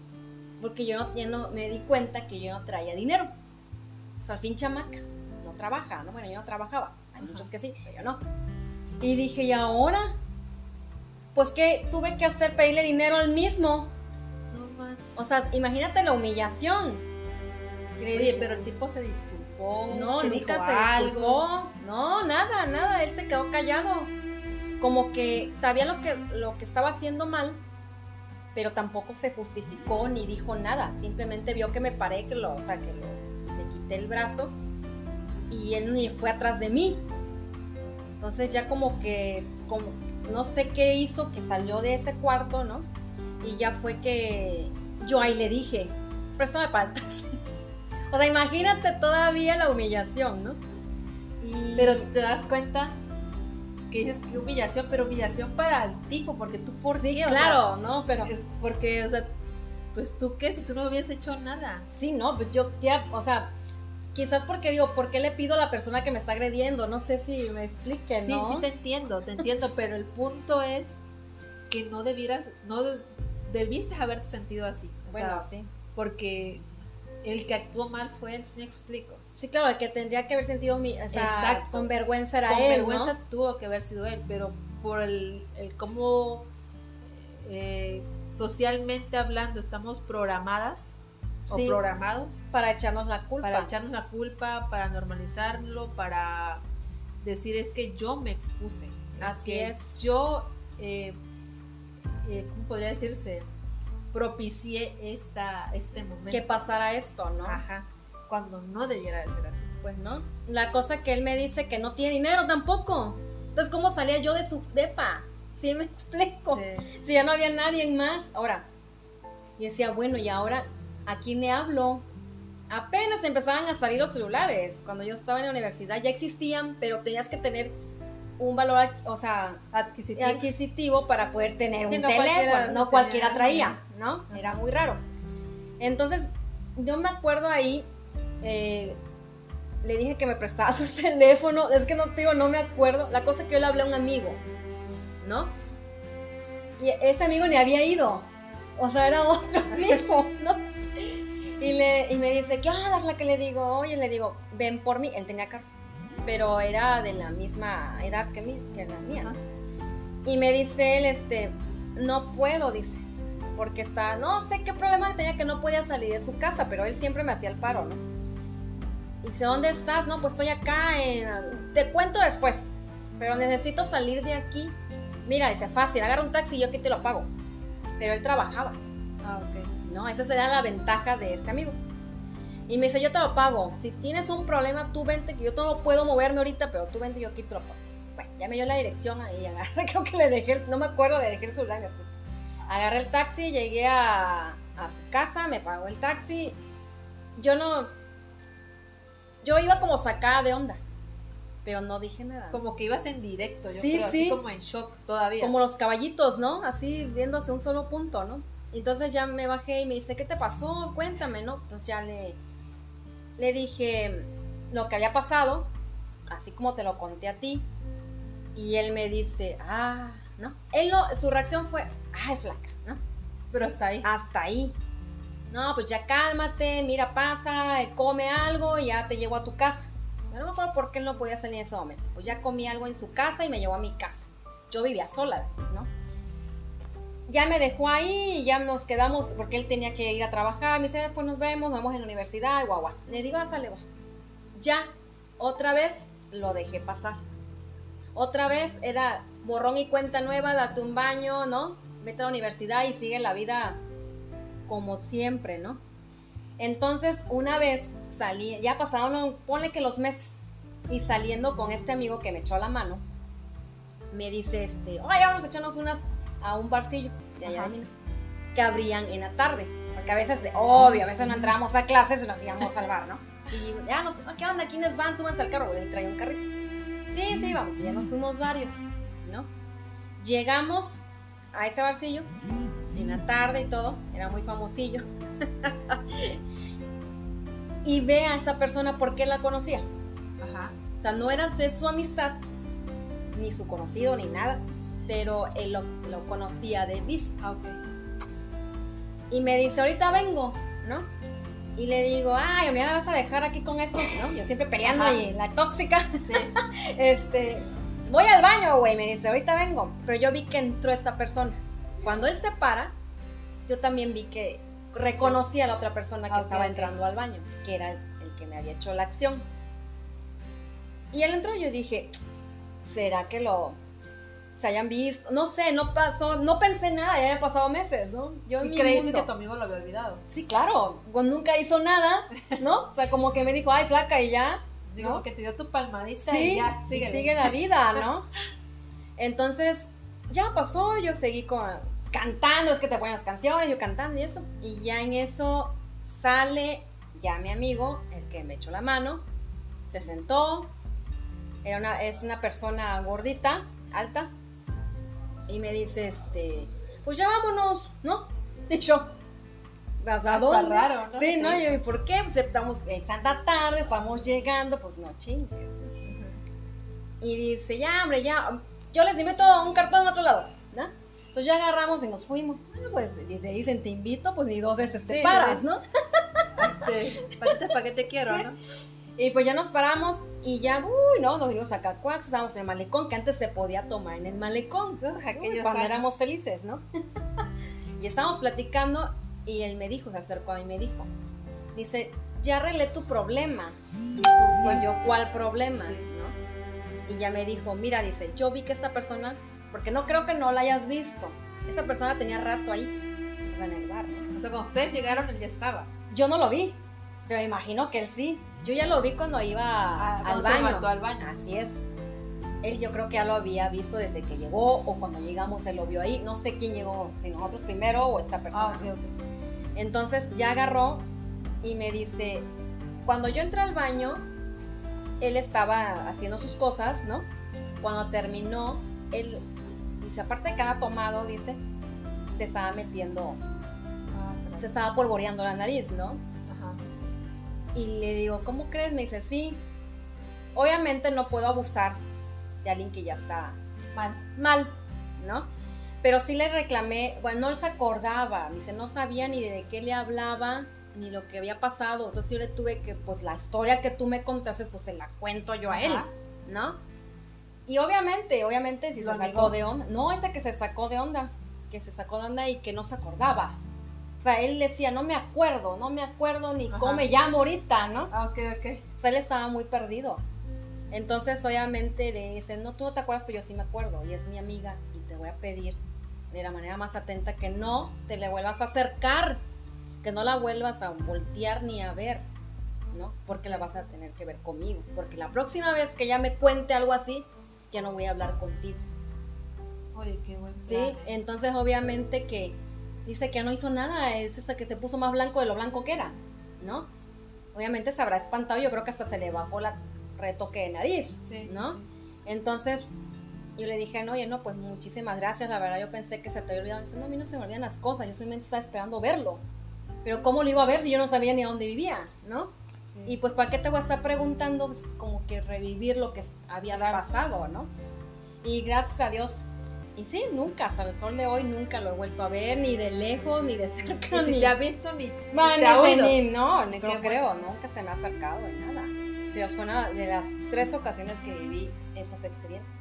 [SPEAKER 1] Porque yo no, ya no me di cuenta que yo no traía dinero. O sea, al fin chamaca, no trabaja, ¿no? Bueno, yo no trabajaba. Hay
[SPEAKER 2] Ajá.
[SPEAKER 1] muchos que sí, pero yo no. Y dije, ¿y ahora? Pues que tuve que hacer, pedirle dinero al mismo.
[SPEAKER 2] No manches.
[SPEAKER 1] O sea, imagínate la humillación.
[SPEAKER 2] Oye,
[SPEAKER 1] dije,
[SPEAKER 2] pero el tipo se disculpó.
[SPEAKER 1] no, nunca se
[SPEAKER 2] algo.
[SPEAKER 1] disculpó. No, nada, nada. Él se quedó callado. Como que sabía lo que, lo que estaba haciendo mal, pero tampoco se justificó ni dijo nada. Simplemente vio que me paré, que lo, o sea, que lo, le quité el brazo y él ni fue atrás de mí. Entonces ya como que, como, no sé qué hizo, que salió de ese cuarto, ¿no? Y ya fue que yo ahí le dije, préstame taxi. <laughs> O sea, imagínate todavía la humillación, ¿no? Y-
[SPEAKER 2] Pero te das cuenta que dices que humillación, pero humillación para el tipo, porque tú por
[SPEAKER 1] sí,
[SPEAKER 2] qué, O
[SPEAKER 1] claro, ¿no? Pero
[SPEAKER 2] es porque, o sea, pues tú qué, si tú no hubieras hecho nada.
[SPEAKER 1] sí, no, pues yo ya, o sea, quizás porque digo, ¿por qué le pido a la persona que me está agrediendo? No sé si me explique,
[SPEAKER 2] Sí,
[SPEAKER 1] ¿no?
[SPEAKER 2] sí te entiendo, te entiendo, pero el punto es que no debieras, no de- debiste haberte sentido así. O
[SPEAKER 1] Bueno,
[SPEAKER 2] sea,
[SPEAKER 1] sí.
[SPEAKER 2] porque el que actuó mal fue él, si me explico.
[SPEAKER 1] Sí, claro, el que tendría que haber sentido mi, o sea,
[SPEAKER 2] Exacto.
[SPEAKER 1] con vergüenza era
[SPEAKER 2] Con
[SPEAKER 1] él,
[SPEAKER 2] vergüenza
[SPEAKER 1] ¿no?
[SPEAKER 2] tuvo que haber sido él, pero por el, el cómo eh, socialmente hablando estamos programadas
[SPEAKER 1] Sí.
[SPEAKER 2] o programados
[SPEAKER 1] Para echarnos la culpa.
[SPEAKER 2] para echarnos la culpa, para normalizarlo, para decir es que yo me expuse.
[SPEAKER 1] Así
[SPEAKER 2] que
[SPEAKER 1] es.
[SPEAKER 2] Yo, eh, eh, ¿cómo podría decirse? Propicié esta, este momento.
[SPEAKER 1] que pasara esto, ¿no?
[SPEAKER 2] Ajá. Cuando no debiera de ser así.
[SPEAKER 1] Pues no. La cosa que él me dice que no tiene dinero tampoco. Entonces, ¿cómo salía yo de su depa? ¿Sí me <laughs> explico?
[SPEAKER 2] Sí.
[SPEAKER 1] Si ya no había nadie más. Ahora, y decía, bueno, ¿y ahora a quién le hablo? Apenas empezaban a salir los celulares. Cuando yo estaba en la universidad ya existían, pero tenías que tener un valor, o sea,
[SPEAKER 2] Adquisitivo.
[SPEAKER 1] adquisitivo para poder tener
[SPEAKER 2] Sí,
[SPEAKER 1] un
[SPEAKER 2] no
[SPEAKER 1] teléfono. No cualquiera traía, ¿no? Era muy raro. Entonces, yo me acuerdo ahí, eh, le dije que me prestaba <laughs> su teléfono. Es que no te digo, no me acuerdo. La cosa es que yo le hablé a un amigo, ¿no? Y ese amigo ni había ido. O sea, era <laughs> otro amigo, ¿no? Y, le, y me dice, ¿qué onda? Es la que le digo, oye, le digo, ven por mí. Él tenía carro, pero era de la misma edad que, mí, que la mía, ¿no? Y me dice él, este, no puedo, dice, porque está, no sé qué problema tenía que no podía salir de su casa, pero él siempre me hacía el paro, ¿no? Y dice, ¿dónde estás? No, pues estoy acá, en- te cuento después, pero necesito salir de aquí. Mira, dice, fácil, agarra un taxi y yo aquí te lo pago. Pero él trabajaba.
[SPEAKER 2] Ah, ok.
[SPEAKER 1] ¿No? Esa sería la ventaja de este amigo. Y me dice, yo te lo pago. Si tienes un problema, tú vente, que yo no puedo moverme ahorita, pero tú vente, yo aquí te lo pago. Bueno, ya me dio la dirección ahí, <laughs> agarré, creo que le dejé, no me acuerdo, le dejé el celular. Agarré el taxi, llegué a, a su casa, me pagó el taxi. Yo no... Yo iba como sacada de onda, pero no dije nada.
[SPEAKER 2] Como que ibas en directo, yo
[SPEAKER 1] Sí,
[SPEAKER 2] creo,
[SPEAKER 1] sí.
[SPEAKER 2] así como en shock todavía.
[SPEAKER 1] Como los caballitos, ¿no? Así viéndose un solo punto, ¿no? Entonces ya me bajé y me dice, ¿qué te pasó? Cuéntame, ¿no? Entonces ya le, le dije lo que había pasado, así como te lo conté a ti. Y él me dice, ah, ¿no? Él no, su reacción fue, ay, flaca, ¿no?
[SPEAKER 2] Pero hasta ahí.
[SPEAKER 1] Hasta ahí. No, pues ya cálmate, mira, pasa, come algo y ya te llevo a tu casa. Yo no me acuerdo por qué él no podía salir en ese momento. Pues ya comí algo en su casa y me llevó a mi casa. Yo vivía sola, ¿no? Ya me dejó ahí y ya nos quedamos, porque él tenía que ir a trabajar. Me dice, después nos vemos, nos vemos en la universidad, guau, guau. Le digo, ah, sale, va. Ya, otra vez, lo dejé pasar. Otra vez era borrón y cuenta nueva, date un baño, ¿no? Vete a la universidad y sigue la vida como siempre, ¿no? Entonces, una vez salí, ya pasaron, ponle que los meses, y saliendo con este amigo que me echó la mano, me dice, este, oye, vamos a echarnos unas a un barcillo de allá de Mina, que abrían en la tarde, porque a veces, obvio, a veces no entrábamos a clases y nos íbamos al bar, ¿no? Y ya nos, ¿qué onda? ¿Quiénes van? Súbanse al carro, él trae un carrito. Sí, sí, vamos, y ya nos fuimos varios, ¿no? Llegamos a ese barcillo en la tarde y todo, era muy famosillo. <laughs> y ve a esa persona porque la conocía.
[SPEAKER 2] Ajá.
[SPEAKER 1] O sea, no era de su amistad, ni su conocido, ni nada, pero él lo, lo conocía de vista.
[SPEAKER 2] Ok.
[SPEAKER 1] Y me dice, ahorita vengo, ¿no? Y le digo, ay, me vas a dejar aquí con esto, ¿no? Yo siempre peleando
[SPEAKER 2] Ajá.
[SPEAKER 1] y la tóxica.
[SPEAKER 2] Sí. <laughs>
[SPEAKER 1] este, voy al baño, güey, me dice, ahorita vengo. Pero yo vi que entró esta persona. Cuando él se para, yo también vi que reconocí a la otra persona que estaba entrando al baño, que era el, el que me había hecho la acción. Y él entró y yo dije, ¿será que lo se hayan visto? No sé, no pasó, no pensé nada, ya habían pasado meses, ¿no? Yo
[SPEAKER 2] Y creíste que tu amigo lo había olvidado.
[SPEAKER 1] Sí, claro, nunca hizo nada, ¿no? <laughs> O sea, como que me dijo, ay, flaca, y ya.
[SPEAKER 2] Así
[SPEAKER 1] ¿no?
[SPEAKER 2] como que te dio tu palmadita
[SPEAKER 1] Sí,
[SPEAKER 2] y ya,
[SPEAKER 1] y
[SPEAKER 2] síguele.
[SPEAKER 1] sigue la vida, ¿no? <laughs> Entonces, ya pasó, yo seguí con, cantando, es que te ponen las canciones, yo cantando y eso. Y ya en eso sale ya mi amigo, el que me echó la mano, se sentó, era una, es una persona gordita, alta, y me dice, este, pues ya vámonos, ¿no? <laughs> Y yo, ¿a dónde?
[SPEAKER 2] raro, ¿no?
[SPEAKER 1] Sí, ¿no? Y yo,
[SPEAKER 2] sí.
[SPEAKER 1] ¿y por qué? Pues estamos, es Santa tarde, estamos llegando, pues no chingues. Y dice, ya, hombre, ya, yo les invito a un cartón a otro lado, ¿no? Entonces ya agarramos y nos fuimos. Ah, pues y te dicen, te invito, pues ni dos veces te
[SPEAKER 2] Sí,
[SPEAKER 1] paras. ¿no? <laughs>
[SPEAKER 2] Este, patitas pa' que te quiero, <laughs> ¿no?
[SPEAKER 1] Y pues ya nos paramos y ya, uy, no, nos vinimos a Cacuax, estábamos en el malecón, que antes se podía tomar en el malecón. Uy,
[SPEAKER 2] aquellos
[SPEAKER 1] cuando éramos felices, ¿no? <laughs> y estábamos platicando y él me dijo, se acercó a mí y me dijo, dice, ya arreglé tu problema. Y yo, ¿cuál problema?
[SPEAKER 2] Sí.
[SPEAKER 1] ¿no? Y ya me dijo, mira, dice, yo vi que esta persona, porque no creo que no la hayas visto, esa persona tenía rato ahí, o sea, en el bar, ¿no?
[SPEAKER 2] O sea, cuando ustedes llegaron, él ya estaba.
[SPEAKER 1] Yo no lo vi, pero me imagino que él sí. Yo ya lo vi cuando iba
[SPEAKER 2] Ah,
[SPEAKER 1] al baño.
[SPEAKER 2] al baño.
[SPEAKER 1] Así es. Él yo creo que ya lo había visto desde que llegó o cuando llegamos él lo vio ahí. No sé quién llegó, si nosotros primero o esta persona.
[SPEAKER 2] Ah, ok, ok.
[SPEAKER 1] Entonces ya agarró y me dice, cuando yo entré al baño, él estaba haciendo sus cosas, ¿no? Cuando terminó, él, dice, aparte de cada tomado, dice, se estaba metiendo,
[SPEAKER 2] Ah,
[SPEAKER 1] se estaba polvoreando la nariz, ¿no? Y le digo, ¿cómo crees? Me dice, sí. Obviamente no puedo abusar de alguien que ya está
[SPEAKER 2] Mal.
[SPEAKER 1] mal, ¿no? Pero sí le reclamé, bueno, no se acordaba, dice, no sabía ni de qué le hablaba, ni lo que había pasado. Entonces yo le tuve que, pues la historia que tú me contaste, pues se la cuento yo a él,
[SPEAKER 2] Ajá.
[SPEAKER 1] ¿no? Y obviamente, obviamente, si se sacó de onda, no, ese que se sacó de onda, que se sacó de onda y que no se acordaba. O sea, él decía, no me acuerdo, no me acuerdo ni
[SPEAKER 2] Ajá.
[SPEAKER 1] cómo me llamo ahorita, ¿no?
[SPEAKER 2] Ah, ok, ok.
[SPEAKER 1] O sea, él estaba muy perdido. Entonces, obviamente, le dicen, no, tú no te acuerdas, pero yo sí me acuerdo. Y es mi amiga y te voy a pedir de la manera más atenta que no te le vuelvas a acercar, que no la vuelvas a voltear ni a ver, ¿no? Porque la vas a tener que ver conmigo. Porque la próxima vez que ella me cuente algo así, ya no voy a hablar contigo.
[SPEAKER 2] Oye, qué buen
[SPEAKER 1] ¿Sí? Entonces, obviamente que dice que ya no hizo nada, es esa que se puso más blanco de lo blanco que era, ¿no? Obviamente se habrá espantado, yo creo que hasta se le bajó la retoque de nariz,
[SPEAKER 2] Sí, sí,
[SPEAKER 1] ¿no?
[SPEAKER 2] sí.
[SPEAKER 1] Entonces, yo le dije, no, oye, no, pues muchísimas gracias, la verdad yo pensé que se te había olvidado. Dice, no, a mí no se me olvidan las cosas, yo solamente estaba esperando verlo. Pero ¿cómo lo iba a ver si yo no sabía ni a dónde vivía, ¿no?
[SPEAKER 2] Sí.
[SPEAKER 1] Y pues, ¿para qué te voy a estar preguntando? Pues, como que revivir lo que
[SPEAKER 2] Claro.
[SPEAKER 1] pasado, ¿no? Y gracias a Dios, y sí, nunca, hasta el sol de hoy, nunca lo he vuelto a ver, ni de lejos, ni de cerca,
[SPEAKER 2] Ni si
[SPEAKER 1] ni...
[SPEAKER 2] te ha visto ni,
[SPEAKER 1] Va,
[SPEAKER 2] te
[SPEAKER 1] ni
[SPEAKER 2] ha
[SPEAKER 1] sé
[SPEAKER 2] oído.
[SPEAKER 1] ni- no, ni
[SPEAKER 2] Qué
[SPEAKER 1] creo,
[SPEAKER 2] bueno.
[SPEAKER 1] creo, nunca se me ha acercado en nada. Pero fue una de las tres ocasiones que viví esas experiencias.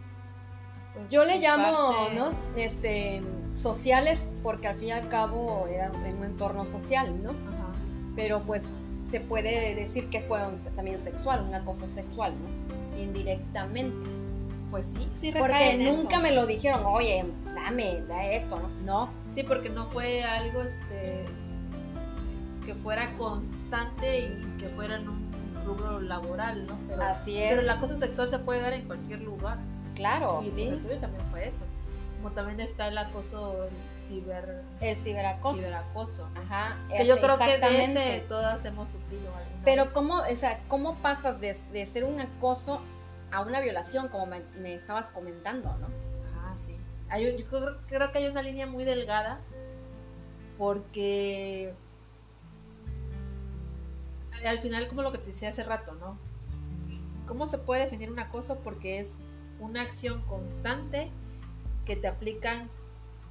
[SPEAKER 2] Pues,
[SPEAKER 1] Yo le llamo,
[SPEAKER 2] parte-
[SPEAKER 1] ¿no? Este, sociales, porque al fin y al cabo era en un entorno social, ¿no?
[SPEAKER 2] Ajá.
[SPEAKER 1] Pero pues se puede decir que fueron también sexual, un acoso sexual, ¿no? indirectamente.
[SPEAKER 2] Pues sí, sí
[SPEAKER 1] Porque
[SPEAKER 2] recae en
[SPEAKER 1] nunca
[SPEAKER 2] eso.
[SPEAKER 1] me lo dijeron, oye, dame, da esto, ¿no? No,
[SPEAKER 2] Sí, porque no fue algo este que fuera constante y que fuera en un rubro laboral, ¿no? Pero,
[SPEAKER 1] así es.
[SPEAKER 2] pero el acoso sexual se puede dar en cualquier lugar.
[SPEAKER 1] Claro,
[SPEAKER 2] y
[SPEAKER 1] sí.
[SPEAKER 2] el tuyo también fue eso. Como también está el acoso ciber,
[SPEAKER 1] El ciberacoso.
[SPEAKER 2] ciberacoso.
[SPEAKER 1] Ajá.
[SPEAKER 2] Que yo creo que de ese todas hemos sufrido
[SPEAKER 1] Pero
[SPEAKER 2] vez.
[SPEAKER 1] cómo, o sea, cómo pasas de, de ser un acoso a una violación, como me, me estabas comentando, ¿no?
[SPEAKER 2] Ah, sí. Hay- yo creo, creo que hay una línea muy delgada porque al final como lo que te decía hace rato, ¿no? ¿Cómo se puede definir un acoso? Porque es una acción constante que te aplican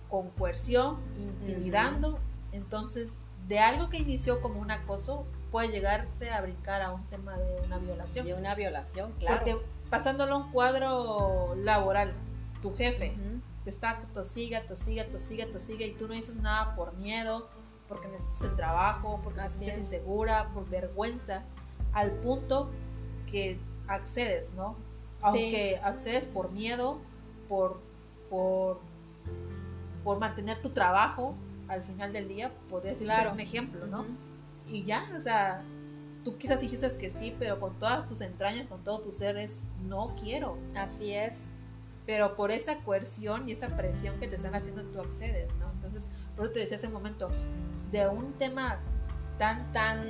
[SPEAKER 2] con coerción, intimidando. Entonces, de algo que inició como un acoso puede llegarse a brincar a un tema de una violación.
[SPEAKER 1] De una violación, claro.
[SPEAKER 2] Porque pasándolo a un cuadro laboral, tu jefe
[SPEAKER 1] Ujú.
[SPEAKER 2] te está tosiga, tosiga, tosiga, tosiga y tú no dices nada por miedo, porque necesitas el trabajo, porque te
[SPEAKER 1] Así
[SPEAKER 2] sientes
[SPEAKER 1] es.
[SPEAKER 2] insegura, por vergüenza, al punto que accedes, ¿no?
[SPEAKER 1] Sí.
[SPEAKER 2] Aunque accedes por miedo, por, por, por mantener tu trabajo al final del día, podría ser
[SPEAKER 1] Claro.
[SPEAKER 2] un ejemplo, ¿no? Y ya, o sea, tú quizás dijiste que sí, pero con todas tus entrañas, con todo tu ser es no quiero.
[SPEAKER 1] Así es.
[SPEAKER 2] Pero por esa coerción y esa presión que te están haciendo, tú accedes, ¿no? Entonces, por eso te decía hace un momento, de un tema tan,
[SPEAKER 1] Tan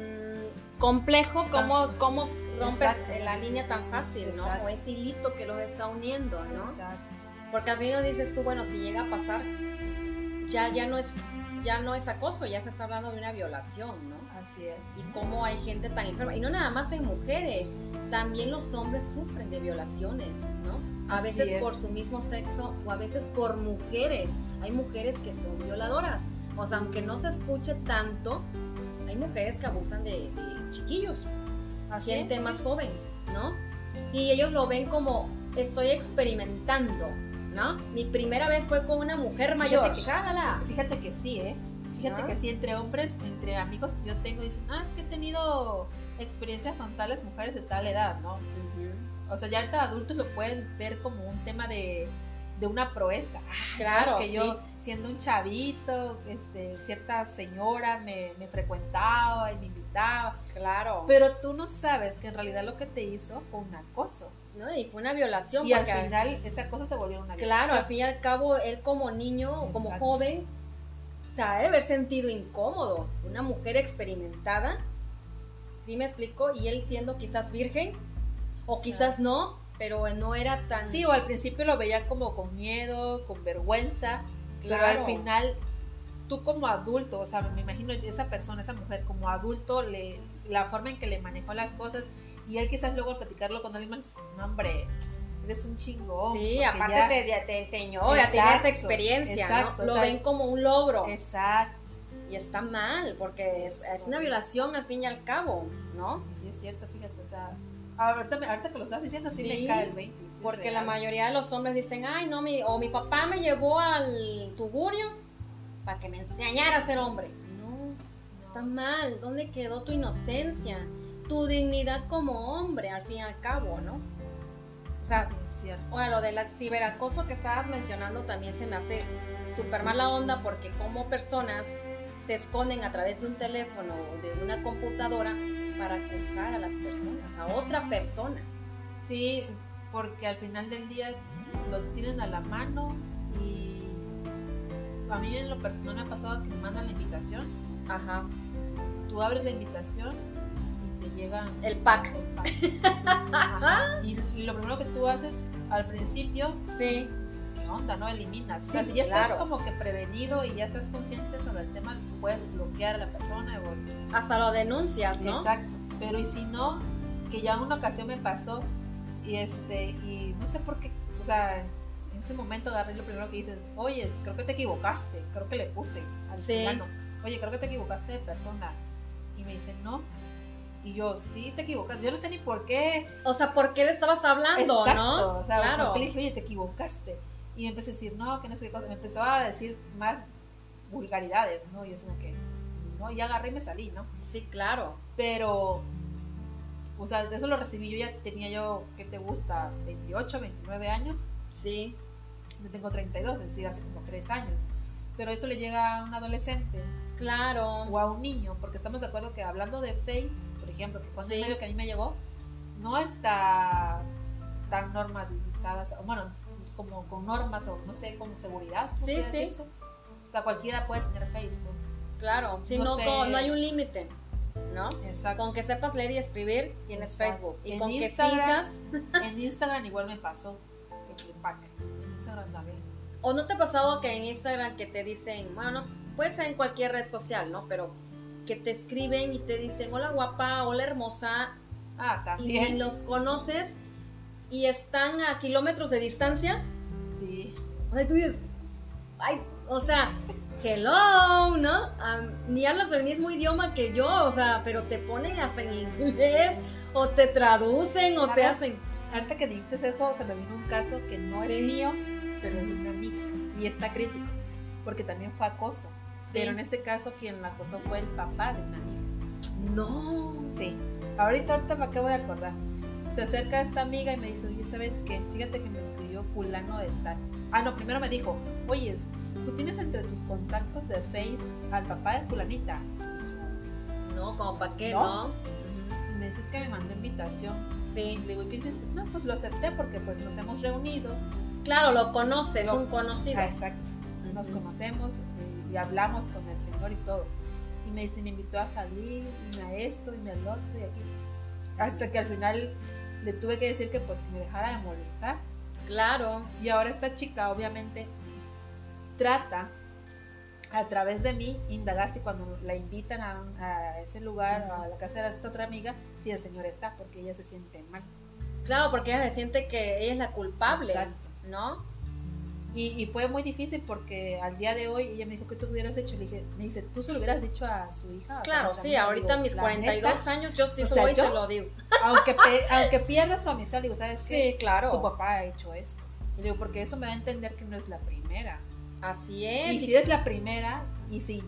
[SPEAKER 1] complejo como,
[SPEAKER 2] Tan-
[SPEAKER 1] como rompes
[SPEAKER 2] Exacto.
[SPEAKER 1] la línea tan fácil, ¿no?
[SPEAKER 2] Exacto.
[SPEAKER 1] O ese hilito que los está uniendo, ¿no?
[SPEAKER 2] Exacto.
[SPEAKER 1] Porque al final dices tú, bueno, si llega a pasar, ya, ya no es, ya no es acoso, ya se está hablando de una violación, ¿no?
[SPEAKER 2] Así es.
[SPEAKER 1] Y cómo hay gente tan enferma. Y no nada más en mujeres, también los hombres sufren de violaciones, ¿no? A
[SPEAKER 2] Así
[SPEAKER 1] veces
[SPEAKER 2] es.
[SPEAKER 1] por su mismo sexo o a veces por mujeres. Hay mujeres que son violadoras. O sea, aunque no se escuche tanto, hay mujeres que abusan de, de chiquillos,
[SPEAKER 2] Así
[SPEAKER 1] gente
[SPEAKER 2] es.
[SPEAKER 1] más joven, ¿no? Y ellos lo ven como estoy experimentando, ¿no? Mi primera vez fue con una mujer mayor.
[SPEAKER 2] que-
[SPEAKER 1] ¡Shálala!
[SPEAKER 2] Fíjate que sí, ¿eh? Fíjate que sí, entre hombres, entre amigos que yo tengo, dicen, ah, es que he tenido experiencias con tales mujeres de tal edad, ¿no? O sea, ya ahorita adultos lo pueden ver como un tema de, de una proeza. Ah,
[SPEAKER 1] Claro,
[SPEAKER 2] es que
[SPEAKER 1] sí.
[SPEAKER 2] yo, siendo un chavito, este, cierta señora me, me frecuentaba y me invitaba.
[SPEAKER 1] Claro.
[SPEAKER 2] Pero tú no sabes que en realidad lo que te hizo fue un acoso.
[SPEAKER 1] ¿no? Y fue una violación.
[SPEAKER 2] Y al
[SPEAKER 1] porque
[SPEAKER 2] final ese acoso se volvió una
[SPEAKER 1] Claro, al
[SPEAKER 2] violación.
[SPEAKER 1] fin y al cabo, él como niño, o como
[SPEAKER 2] Exacto.
[SPEAKER 1] joven, o sea, debe haber sentido incómodo. Una mujer experimentada, ¿sí me explico? Y él siendo quizás virgen, o quizás no, pero no era tan...
[SPEAKER 2] Sí, o al principio lo veía como con miedo, con vergüenza, pero
[SPEAKER 1] Claro.
[SPEAKER 2] al final tú como adulto, o sea, me imagino esa persona, esa mujer como adulto, le, la forma en que le manejó las cosas y él quizás luego al platicarlo con alguien más, no hombre, eres un chingón.
[SPEAKER 1] Sí, aparte
[SPEAKER 2] ya-
[SPEAKER 1] te, ya te enseñó, ya tienes
[SPEAKER 2] Exacto,
[SPEAKER 1] experiencia,
[SPEAKER 2] exacto,
[SPEAKER 1] ¿no? Lo
[SPEAKER 2] o sea,
[SPEAKER 1] ven como un logro.
[SPEAKER 2] Exacto,
[SPEAKER 1] Y está mal, porque es,
[SPEAKER 2] Es
[SPEAKER 1] una violación al fin y al cabo, ¿no?
[SPEAKER 2] y sí es cierto, fíjate, o sea, ahorita, ahorita que lo estás diciendo sí,
[SPEAKER 1] Sí,
[SPEAKER 2] me cae el 20. sí
[SPEAKER 1] Porque la mayoría de los hombres dicen, ay, no, mi, o mi papá me llevó al tugurio para que me enseñara a ser hombre. No, está mal. ¿Dónde quedó tu inocencia? Tu dignidad como hombre, al fin y al cabo, ¿no? O sea,
[SPEAKER 2] cierto.
[SPEAKER 1] bueno, lo del ciberacoso que estabas mencionando también se me hace súper mala onda porque como personas se esconden a través de un teléfono o de una computadora para acosar a las personas, a otra persona.
[SPEAKER 2] Sí, porque al final del día lo tienen a la mano y a mí en lo personal me ha pasado que me mandan la invitación,
[SPEAKER 1] Ajá.
[SPEAKER 2] tú abres la invitación llega
[SPEAKER 1] El pack.
[SPEAKER 2] el pack. Y, y lo primero que tú haces al principio,
[SPEAKER 1] Sí.
[SPEAKER 2] ¿qué onda? ¿No? Eliminas. o sea,
[SPEAKER 1] Sí,
[SPEAKER 2] si ya estás
[SPEAKER 1] claro.
[SPEAKER 2] como que prevenido y ya estás consciente sobre el tema, puedes bloquear a la persona o
[SPEAKER 1] Hasta lo denuncias, ¿no?
[SPEAKER 2] Exacto. Pero y si no, que ya una ocasión me pasó y este, y no sé por qué, o sea, en ese momento agarré lo primero que dices, oye, creo que te equivocaste, creo que le puse al
[SPEAKER 1] Sí.
[SPEAKER 2] fulano, oye, creo que te equivocaste de persona. Y me dicen, no. Y yo, sí, te equivocas. Yo no sé ni por qué.
[SPEAKER 1] O sea, ¿por qué le estabas hablando,
[SPEAKER 2] Exacto.
[SPEAKER 1] no?
[SPEAKER 2] O sea,
[SPEAKER 1] claro.
[SPEAKER 2] le dije, oye, te equivocaste. Y me empecé a decir, no, que no sé qué cosa. Me empezó a decir más vulgaridades, ¿no? Y es como que, no, y agarré y me salí, ¿no?
[SPEAKER 1] Sí, claro.
[SPEAKER 2] pero O sea, de eso lo recibí yo ya tenía yo, ¿qué te gusta? 28, 29 años.
[SPEAKER 1] Sí.
[SPEAKER 2] Yo tengo 32, es decir, hace como 3 años. Pero eso le llega a un adolescente
[SPEAKER 1] Claro.
[SPEAKER 2] o a un niño, porque estamos de acuerdo que hablando de Face, por ejemplo, que fue un
[SPEAKER 1] Sí.
[SPEAKER 2] medio que a mí me llegó, no está tan normalizada, bueno, como con normas o no sé, como seguridad. ¿cómo
[SPEAKER 1] Sí, sí.
[SPEAKER 2] decirse? O sea, cualquiera puede tener Face, pues.
[SPEAKER 1] Claro. Si
[SPEAKER 2] No
[SPEAKER 1] no,
[SPEAKER 2] sé.
[SPEAKER 1] co- no hay un límite, ¿no?
[SPEAKER 2] Exacto.
[SPEAKER 1] Con que sepas leer y escribir, tienes
[SPEAKER 2] Exacto.
[SPEAKER 1] Facebook. Y
[SPEAKER 2] En
[SPEAKER 1] con que fijas.
[SPEAKER 2] En Instagram igual me pasó el pack. En Instagram también.
[SPEAKER 1] ¿O no te ha pasado que en Instagram que te dicen, bueno, no, puede ser en cualquier red social, ¿no? Pero que te escriben y te dicen, hola guapa, hola hermosa,
[SPEAKER 2] Ah,
[SPEAKER 1] y
[SPEAKER 2] también.
[SPEAKER 1] los conoces y están a kilómetros de distancia?
[SPEAKER 2] Sí.
[SPEAKER 1] O sea, tú dices, ay, o sea, hello, ¿no? Am, ni hablas el mismo idioma que yo, o sea, pero te ponen hasta en inglés, o te traducen, o te
[SPEAKER 2] ¿Sabes?
[SPEAKER 1] hacen.
[SPEAKER 2] Ahorita que dijiste eso, se me vino un caso que no
[SPEAKER 1] Sí.
[SPEAKER 2] es mío, pero es una amiga. Y está crítico, porque también fue acoso. Pero en este caso, quien la acosó fue el papá de una amiga.
[SPEAKER 1] No.
[SPEAKER 2] Sí. Ahorita, ahorita me acabo de acordar. Se acerca a esta amiga y me dice, oye, ¿sabes qué? Fíjate que me escribió fulano de tal. Ah, no, primero me dijo, oye, ¿tú tienes entre tus contactos de Face al papá de fulanita?
[SPEAKER 1] No, como para qué,
[SPEAKER 2] ¿No?
[SPEAKER 1] ¿no?
[SPEAKER 2] Me dices que me mandó invitación.
[SPEAKER 1] Sí.
[SPEAKER 2] le digo, ¿y ¿qué hiciste? No, pues lo acepté porque pues nos hemos reunido.
[SPEAKER 1] Claro, lo conoces,
[SPEAKER 2] Lo-
[SPEAKER 1] un conocido.
[SPEAKER 2] Ah, exacto. Nos conocemos y hablamos con el señor y todo. Y me dice, me invitó a salir, y a esto, y a lo otro, y aquí. Hasta que al final le tuve que decir que pues que me dejara de molestar.
[SPEAKER 1] Claro.
[SPEAKER 2] Y ahora esta chica obviamente trata a través de mí indagar si cuando la invitan a, un- a ese lugar, a la casa de esta otra amiga, si el señor está, porque ella se siente mal.
[SPEAKER 1] Claro, porque ella se siente que ella es la culpable,
[SPEAKER 2] Exacto.
[SPEAKER 1] ¿no?
[SPEAKER 2] Y, y fue muy difícil porque al día de hoy ella me dijo que tú hubieras hecho. Le dije, me dice, ¿tú se lo hubieras dicho a su hija? O sea,
[SPEAKER 1] Claro, sí,
[SPEAKER 2] amiga?"
[SPEAKER 1] ahorita
[SPEAKER 2] Digo,
[SPEAKER 1] mis
[SPEAKER 2] "La
[SPEAKER 1] 42
[SPEAKER 2] neta,
[SPEAKER 1] años yo sí
[SPEAKER 2] O
[SPEAKER 1] soy
[SPEAKER 2] sea,
[SPEAKER 1] y te
[SPEAKER 2] yo-
[SPEAKER 1] lo digo.
[SPEAKER 2] Aunque, pe- aunque pierda su amistad, le digo, ¿sabes qué?
[SPEAKER 1] Sí, claro.
[SPEAKER 2] Tu papá ha hecho esto. Y le digo, porque eso me da a entender que no es la primera.
[SPEAKER 1] Así es.
[SPEAKER 2] Y si eres la primera, y si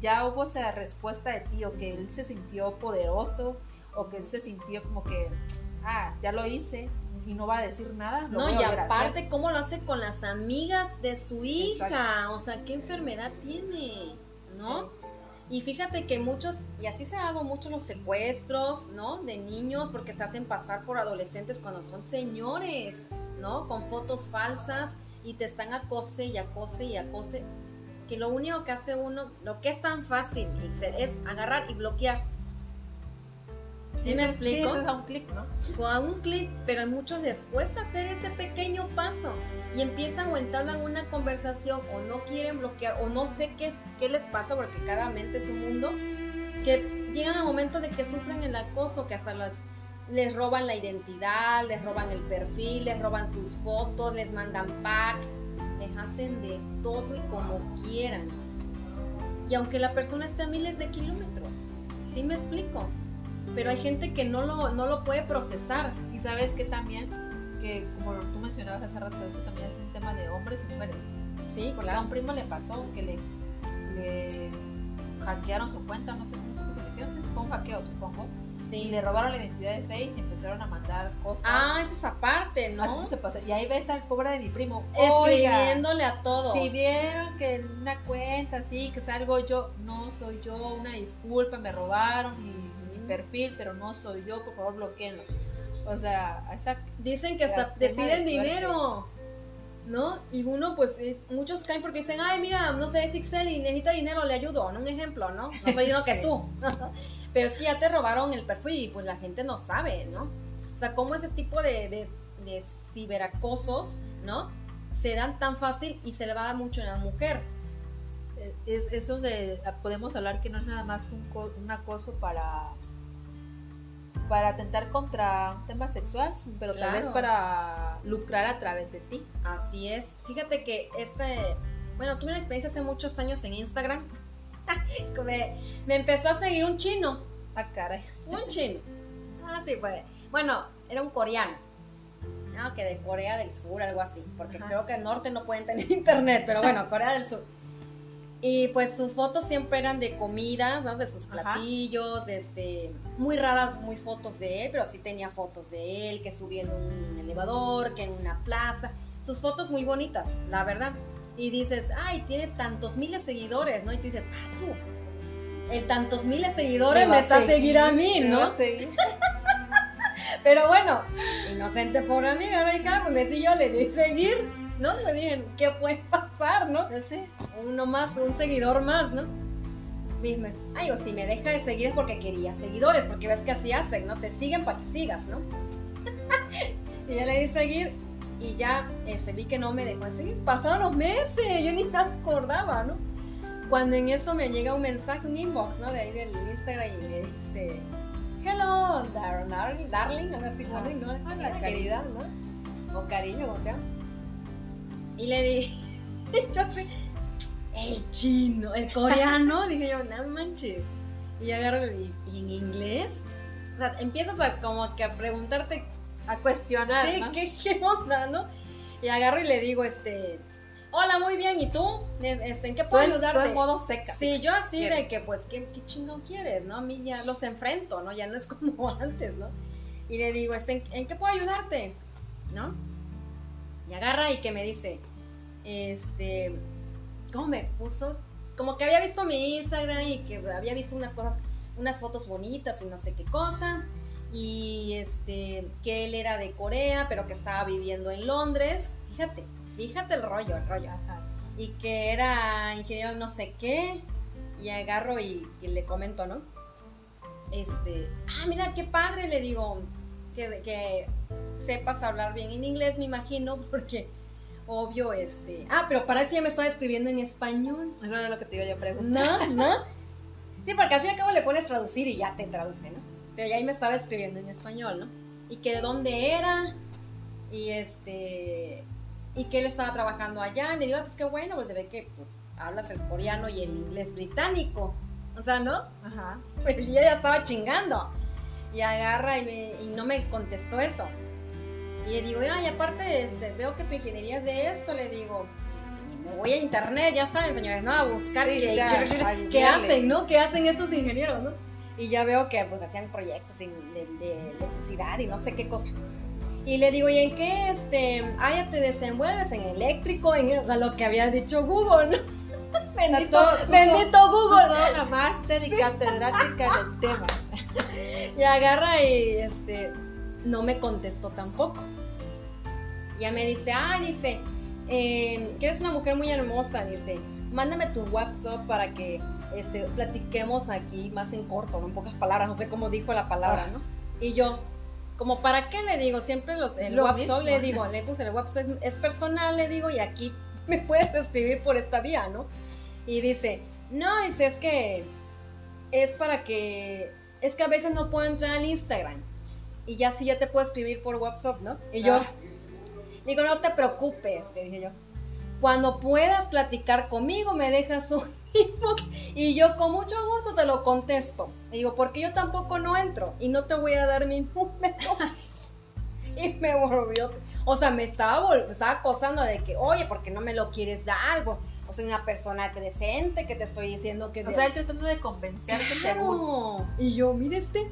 [SPEAKER 2] ya hubo esa respuesta de ti, o que él se sintió poderoso, o que él se sintió como que, ah, ya lo hice, y no va a decir nada, lo
[SPEAKER 1] No,
[SPEAKER 2] voy a
[SPEAKER 1] y aparte, ¿cómo lo hace con las amigas de su hija?
[SPEAKER 2] Exacto.
[SPEAKER 1] O sea, ¿qué enfermedad tiene? ¿No?
[SPEAKER 2] Sí.
[SPEAKER 1] Y fíjate que muchos, y así se han dado muchos los secuestros, ¿no? De niños porque se hacen pasar por adolescentes cuando son señores, ¿no? Con fotos falsas y te están acose y acose y acose. Que lo único que hace uno, lo que es tan fácil, Ixel, es agarrar y bloquear. ¿Sí me explico?
[SPEAKER 2] es a un clic, ¿no?
[SPEAKER 1] Fue a un clip, pero a muchos les cuesta hacer ese pequeño paso y empiezan o entablan una conversación o no quieren bloquear o no sé qué, qué les pasa porque cada mente es un mundo, que llegan a momentos de que sufren el acoso, que hasta las- les roban la identidad, les roban el perfil, les roban sus fotos, les mandan pack, les hacen de todo y como quieran. Y aunque la persona esté a miles de kilómetros, ¿sí me explico? Pero hay gente que no lo, no lo puede procesar.
[SPEAKER 2] Y sabes que también, que como tú mencionabas hace rato, eso también es un tema de hombres y mujeres.
[SPEAKER 1] Sí,
[SPEAKER 2] Porque a un primo le pasó que le, le hackearon su cuenta, no sé cómo fue, sí, sí, fue un hackeo, supongo. Y
[SPEAKER 1] Sí.
[SPEAKER 2] le robaron la identidad de Face y empezaron a mandar cosas.
[SPEAKER 1] Ah, eso es aparte, ¿no?
[SPEAKER 2] Así se pasa. Y ahí ves al pobre de mi primo.
[SPEAKER 1] Escribiéndole a todos.
[SPEAKER 2] si vieron que una cuenta así, que salgo yo, no soy yo, una disculpa, me robaron
[SPEAKER 1] Ujú.
[SPEAKER 2] Perfil, pero no soy yo, por favor bloqueenlo. O sea, esa
[SPEAKER 1] Dicen que hasta te piden dinero. ¿No? Y uno, pues, muchos caen porque dicen, ay, mira, no sé, es Excel y necesita dinero, le ayudo, ¿no? Un ejemplo, ¿no? No soy yo que <laughs> tú. <laughs> Pero es que ya te robaron el perfil y pues la gente no sabe, ¿no? O sea, cómo ese tipo de, de, de ciberacosos, ¿no? Se dan tan fácil y se le va a dar mucho en la mujer.
[SPEAKER 2] eh, es, es donde podemos hablar que no es nada más un, un acoso para para atentar contra un tema sexual, pero tal vez
[SPEAKER 1] Claro.
[SPEAKER 2] para lucrar a través de ti.
[SPEAKER 1] Así es. Fíjate que este, bueno, tuve una experiencia hace muchos años en Instagram. <laughs> me, me empezó a seguir un chino,
[SPEAKER 2] Ah, caray.
[SPEAKER 1] un chino. Ah, sí, pues. Bueno, era un coreano. No, que de Corea del Sur, algo así, porque
[SPEAKER 2] Ajá.
[SPEAKER 1] creo que el norte no pueden tener <laughs> internet, pero bueno, Corea del Sur. Y pues sus fotos siempre eran de comida, ¿no? De sus
[SPEAKER 2] Ajá.
[SPEAKER 1] platillos, este, muy raras, muy fotos de él, pero sí tenía fotos de él, que subiendo un elevador, que en una plaza. Sus fotos muy bonitas, la verdad. Y dices, ay, tiene tantos miles de seguidores, ¿no? Y tú dices, paso. El tantos miles de seguidores me,
[SPEAKER 2] va
[SPEAKER 1] está a seguir a mí,
[SPEAKER 2] me
[SPEAKER 1] ¿no?
[SPEAKER 2] a seguir. <laughs>
[SPEAKER 1] Pero bueno, inocente por amiga, ¿no? Hija, pues si yo le di seguir, ¿no? Le dije, ¿qué puede pasar, no?
[SPEAKER 2] Sí.
[SPEAKER 1] Uno más, un seguidor más, ¿no? Mismo es, ay, o si me deja de seguir es porque quería seguidores, porque ves que así hacen, ¿no? Te siguen para que sigas, ¿no? <laughs> y ya le di seguir y ya este, vi que no me dejó de seguir. Pasaron los meses, yo ni me acordaba, ¿no? Cuando en eso me llega un mensaje, un inbox, ¿no? De ahí del Instagram y me dice, hello, dar- darling, darling, algo así,
[SPEAKER 2] Ah,
[SPEAKER 1] ¿no?
[SPEAKER 2] hola, cariño.
[SPEAKER 1] querida, ¿no? O cariño, como sea. Y le dije, <laughs> yo así, el chino, el coreano, <laughs> dije yo, no manches. Y agarro y, ¿y en inglés? O sea, empiezas a como que a preguntarte,
[SPEAKER 2] A cuestionar,
[SPEAKER 1] sí,
[SPEAKER 2] ¿no?
[SPEAKER 1] ¿qué, qué onda, no? Y agarro y le digo, este, hola, muy bien, ¿y tú? Este, ¿En qué puedo ayudarte?
[SPEAKER 2] en modo seca.
[SPEAKER 1] Sí, yo así de que, pues, ¿qué, qué chingón quieres, no? A mí ya los enfrento, ¿no? Ya no es como <laughs> antes, ¿no? Y le digo, este, ¿en, en qué puedo ayudarte? ¿No? Y agarra y que me dice, este, ¿cómo me puso? Como que había visto mi Instagram y que había visto unas cosas, unas fotos bonitas y no sé qué cosa. Y este, que él era de Corea, pero que estaba viviendo en Londres. Fíjate, fíjate el rollo, el rollo
[SPEAKER 2] Ajá.
[SPEAKER 1] y que era ingeniero en no sé qué, y agarro y, y le comento, ¿no? Este, ah, mira, qué padre, le digo, que, que sepas hablar bien en inglés, me imagino, <laughs> porque obvio, este, ah, pero para eso ya me estaba escribiendo en español,
[SPEAKER 2] Eso era lo que te iba yo a preguntar.
[SPEAKER 1] ¿no? <laughs> ¿No? Sí, porque al fin y al cabo le pones traducir y ya te traduce, ¿no? Pero ya ahí me estaba escribiendo en español, ¿no? Y que de dónde era, y este, y que él estaba trabajando allá. Y le digo, ah, pues qué bueno, pues se ve que pues, hablas el coreano y el inglés británico. O sea, ¿no?
[SPEAKER 2] Ajá.
[SPEAKER 1] Pero <laughs> yo ya estaba chingando. Y agarra y, me- y no me contestó eso. Y le digo, ay, aparte, este, veo que tu ingeniería es de esto, le digo. Y me voy a internet, ya saben, señores, ¿no? A buscar
[SPEAKER 2] Sí,
[SPEAKER 1] qué, hacen, ¿no? ¿Qué hacen estos ingenieros, no? Y ya veo que pues hacían proyectos de, de electricidad y no sé qué cosa. Y le digo, ¿y en qué este, área te desenvuelves? En eléctrico, en o sea, lo que había dicho Google, ¿no? <laughs> bendito,
[SPEAKER 2] todo-
[SPEAKER 1] bendito Google.
[SPEAKER 2] una máster y <laughs> catedrática del tema.
[SPEAKER 1] Y agarra y este no me contestó tampoco. Ya me dice, ah, dice, eh, que eres una mujer muy hermosa, dice, mándame tu WhatsApp para que este, platiquemos aquí más en corto, ¿no? en pocas palabras, no sé cómo dijo la palabra,
[SPEAKER 2] Ah.
[SPEAKER 1] ¿no? Y yo, como para qué le digo, siempre los, el
[SPEAKER 2] lo
[SPEAKER 1] WhatsApp
[SPEAKER 2] mismo.
[SPEAKER 1] le digo, le puse el WhatsApp, es, es personal, le digo, y aquí <laughs> me puedes escribir por esta vía, ¿no? Y dice, no, dice, es que es para que, es que a veces no puedo entrar al Instagram. Y ya sí, ya te puedo escribir por WhatsApp, ¿no? Y yo,
[SPEAKER 2] Ah.
[SPEAKER 1] digo, no te preocupes, le dije yo. Cuando puedas platicar conmigo, me dejas un <laughs> inbox y yo con mucho gusto te lo contesto. Le digo, porque yo tampoco no entro y no te voy a dar mi <laughs> número. y me volvió, o sea, me estaba, me estaba acosando de que, oye, ¿por qué no me lo quieres dar? O soy una persona decente que te estoy diciendo que...
[SPEAKER 2] O sea, él tratando de convencerte según.
[SPEAKER 1] Claro. Y yo, mire este.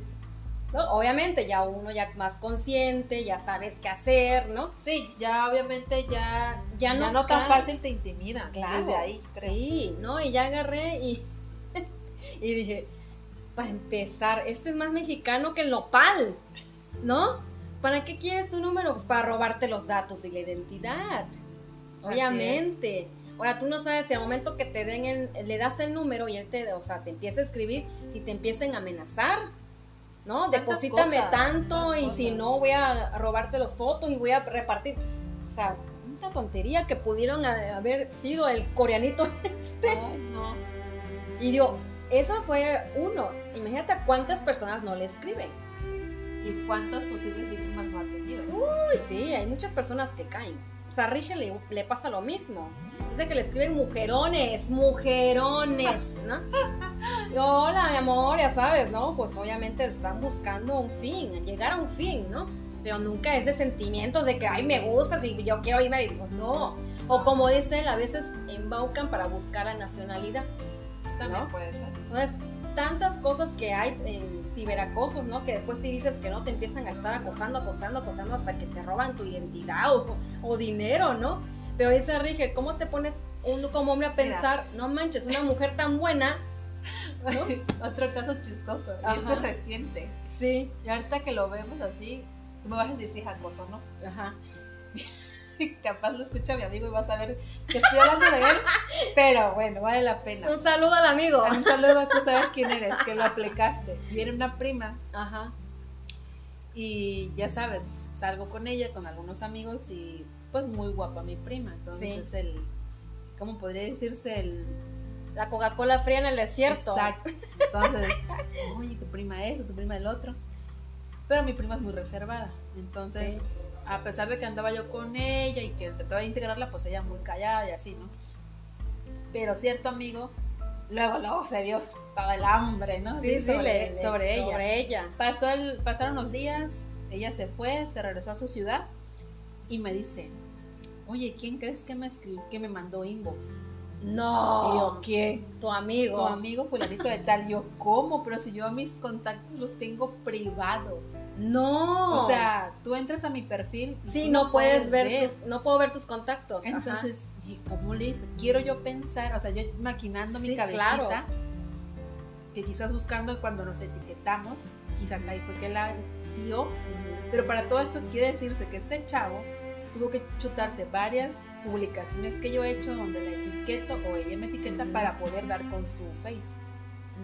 [SPEAKER 1] ¿No? Obviamente ya uno ya más consciente, ya sabes qué hacer, ¿no?
[SPEAKER 2] Sí, ya obviamente ya,
[SPEAKER 1] Ya
[SPEAKER 2] ya
[SPEAKER 1] no
[SPEAKER 2] tan fácil te intimida.
[SPEAKER 1] Claro.
[SPEAKER 2] Desde ahí, creo.
[SPEAKER 1] Sí, ¿no? Y ya agarré y, <laughs> y dije, para empezar, este es más mexicano que el nopal, ¿no? ¿Para qué quieres tu número? Pues para robarte los datos y la identidad. Obviamente. Ahora tú no sabes si al momento que te den el, le das el número y él te, o sea, te empieza a escribir y te empiecen a amenazar, ¿no? Deposítame
[SPEAKER 2] cosas,
[SPEAKER 1] tanto y si no voy a robarte los fotos y voy a repartir. O sea, una tontería que pudieron haber sido el coreanito <laughs>
[SPEAKER 2] Ay, no.
[SPEAKER 1] y digo, eso fue uno. Imagínate cuántas personas no le escriben.
[SPEAKER 2] ¿Y cuántas posibles víctimas no ha tenido?
[SPEAKER 1] Uy, sí, hay muchas personas que caen. O sea, a le, le pasa lo mismo. Dice que le escriben mujerones, mujerones, ¿no? Y, Hola, mi amor, ya sabes, ¿no? Pues obviamente están buscando un fin, llegar a un fin, ¿no? pero nunca ese sentimiento de que, ay, me gustas y yo quiero irme a vivir. Pues no. O como dicen, a veces embaucan para buscar la nacionalidad.
[SPEAKER 2] También
[SPEAKER 1] ¿no?
[SPEAKER 2] puede ser.
[SPEAKER 1] Entonces, tantas cosas que hay en ciberacosos, ¿no? Que después si dices que no, te empiezan a estar acosando, acosando, acosando hasta que te roban tu identidad o, o dinero, ¿no? Pero dice Rigel, ¿cómo te pones uno como hombre a pensar, no manches, una mujer tan buena, ¿no? <laughs>
[SPEAKER 2] Otro caso chistoso, y esto es reciente.
[SPEAKER 1] Sí.
[SPEAKER 2] Y ahorita que lo vemos así, tú me vas a decir si es acoso, ¿no?
[SPEAKER 1] Ajá. <laughs> <laughs>
[SPEAKER 2] Capaz lo escucha mi amigo y vas a ver que estoy hablando de él, pero bueno, vale la pena.
[SPEAKER 1] Un saludo al amigo.
[SPEAKER 2] Un saludo, tú sabes quién eres, que lo aplicaste. Viene una prima
[SPEAKER 1] Ajá.
[SPEAKER 2] y ya sabes, salgo con ella, con algunos amigos y pues muy guapa mi prima. Entonces
[SPEAKER 1] Sí.
[SPEAKER 2] es el, ¿cómo podría decirse? El...
[SPEAKER 1] La Coca-Cola fría en el desierto.
[SPEAKER 2] Exacto. Entonces, <laughs> oye, tu prima es, tu prima el otro. Pero mi prima es muy reservada. Entonces,
[SPEAKER 1] Sí.
[SPEAKER 2] A pesar de que andaba yo con ella y que trataba de integrarla, pues ella muy callada y así, ¿no? Pero cierto amigo, luego, luego se vio todo el hambre, ¿no?
[SPEAKER 1] Sí, sí,
[SPEAKER 2] sobre,
[SPEAKER 1] le- le-
[SPEAKER 2] sobre ella.
[SPEAKER 1] Sobre ella.
[SPEAKER 2] Pasó el, pasaron los días, ella se fue, se regresó a su ciudad y me dice, oye, ¿quién crees que me escribió, que me mandó inbox?
[SPEAKER 1] No.
[SPEAKER 2] Y yo, ¿quién?
[SPEAKER 1] tu amigo.
[SPEAKER 2] Tu amigo fulanito de tal. Yo, ¿cómo? Pero si yo a mis contactos los tengo privados.
[SPEAKER 1] No.
[SPEAKER 2] O sea, tú entras a mi perfil. y
[SPEAKER 1] sí, no puedes ver, tus, no puedo ver tus contactos. ajá.
[SPEAKER 2] Entonces, ¿y ¿cómo le hice? Quiero yo pensar, o sea, yo maquinando
[SPEAKER 1] Sí,
[SPEAKER 2] mi cabecita,
[SPEAKER 1] claro.
[SPEAKER 2] que quizás buscando cuando nos etiquetamos, quizás ahí fue que la vio. Pero para todo esto quiere decirse que este chavo tuvo que chutarse varias publicaciones que yo he hecho donde la etiqueto o ella me etiqueta
[SPEAKER 1] Ujú.
[SPEAKER 2] para poder dar con su face.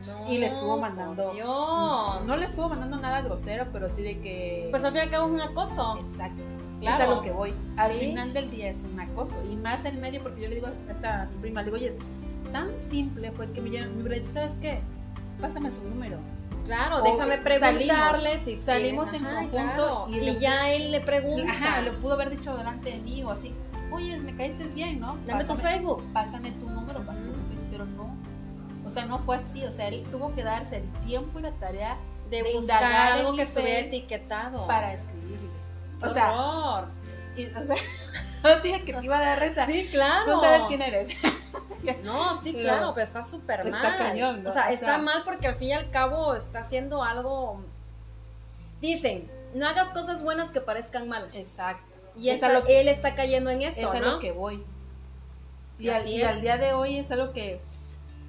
[SPEAKER 1] No,
[SPEAKER 2] y le estuvo mandando-
[SPEAKER 1] Dios.
[SPEAKER 2] No le estuvo mandando nada grosero, pero sí de que...
[SPEAKER 1] Pues al fin y al cabo es un acoso.
[SPEAKER 2] Exacto.
[SPEAKER 1] Claro.
[SPEAKER 2] Es a lo que voy. Al
[SPEAKER 1] Sí.
[SPEAKER 2] final del día es un acoso. Y más en medio, porque yo le digo a esta prima, le digo, oye, es tan simple fue que me me hubiera dicho, ¿sabes qué? Pásame su número.
[SPEAKER 1] Claro,
[SPEAKER 2] O
[SPEAKER 1] déjame preguntarle
[SPEAKER 2] salimos,
[SPEAKER 1] si
[SPEAKER 2] salimos en
[SPEAKER 1] Ajá,
[SPEAKER 2] conjunto
[SPEAKER 1] claro.
[SPEAKER 2] y
[SPEAKER 1] ya él le pregunta.
[SPEAKER 2] Ajá, lo pudo haber dicho delante de mí o así. Oye, me caíste bien, ¿no?
[SPEAKER 1] Dame tu Facebook.
[SPEAKER 2] Pásame tu número, pásame tu Facebook, pero no. O sea, no fue así. O sea, él tuvo que darse el tiempo y la tarea
[SPEAKER 1] De,
[SPEAKER 2] de
[SPEAKER 1] buscar algo que estuviera etiquetado.
[SPEAKER 2] para escribirle. O sea, y- o sea, no <laughs> dije que te iba a dar risa.
[SPEAKER 1] Sí, claro.
[SPEAKER 2] Tú sabes quién eres. <laughs>
[SPEAKER 1] No, sí, claro, pero está súper
[SPEAKER 2] está
[SPEAKER 1] mal.
[SPEAKER 2] cañón, ¿no?
[SPEAKER 1] O sea,
[SPEAKER 2] O
[SPEAKER 1] está
[SPEAKER 2] sea-
[SPEAKER 1] mal porque al fin y al cabo está haciendo algo. Dicen, no hagas cosas buenas que parezcan malas.
[SPEAKER 2] Exacto.
[SPEAKER 1] y
[SPEAKER 2] es
[SPEAKER 1] esa-
[SPEAKER 2] a lo que-
[SPEAKER 1] él está cayendo en eso,
[SPEAKER 2] es a
[SPEAKER 1] ¿no?
[SPEAKER 2] lo que voy. Y, al día de hoy es algo que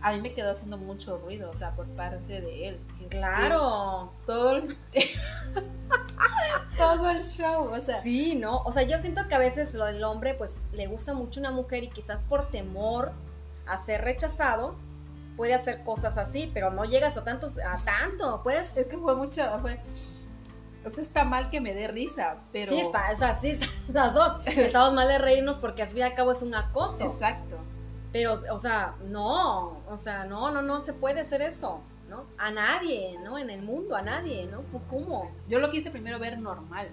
[SPEAKER 2] a mí me quedó haciendo mucho ruido, o sea, por parte de él.
[SPEAKER 1] Claro.
[SPEAKER 2] Todo el, <laughs> todo el show, o sea.
[SPEAKER 1] Sí, ¿no? O sea, yo siento que a veces el hombre pues le gusta mucho una mujer y quizás por temor a ser rechazado puede hacer cosas así, pero no llegas a tantos a tanto, pues.
[SPEAKER 2] Es que fue mucho, fue. O sea, está mal que me dé risa, pero.
[SPEAKER 1] Sí está, o sea, sí está, <laughs> las dos. Estamos mal de reírnos porque al fin y al cabo es un acoso.
[SPEAKER 2] Exacto.
[SPEAKER 1] Pero, o sea, no, o sea, no, no, no se puede hacer eso, ¿no? A nadie, ¿no? En el mundo, a nadie, ¿no? ¿Cómo?
[SPEAKER 2] Yo lo quise primero ver normal,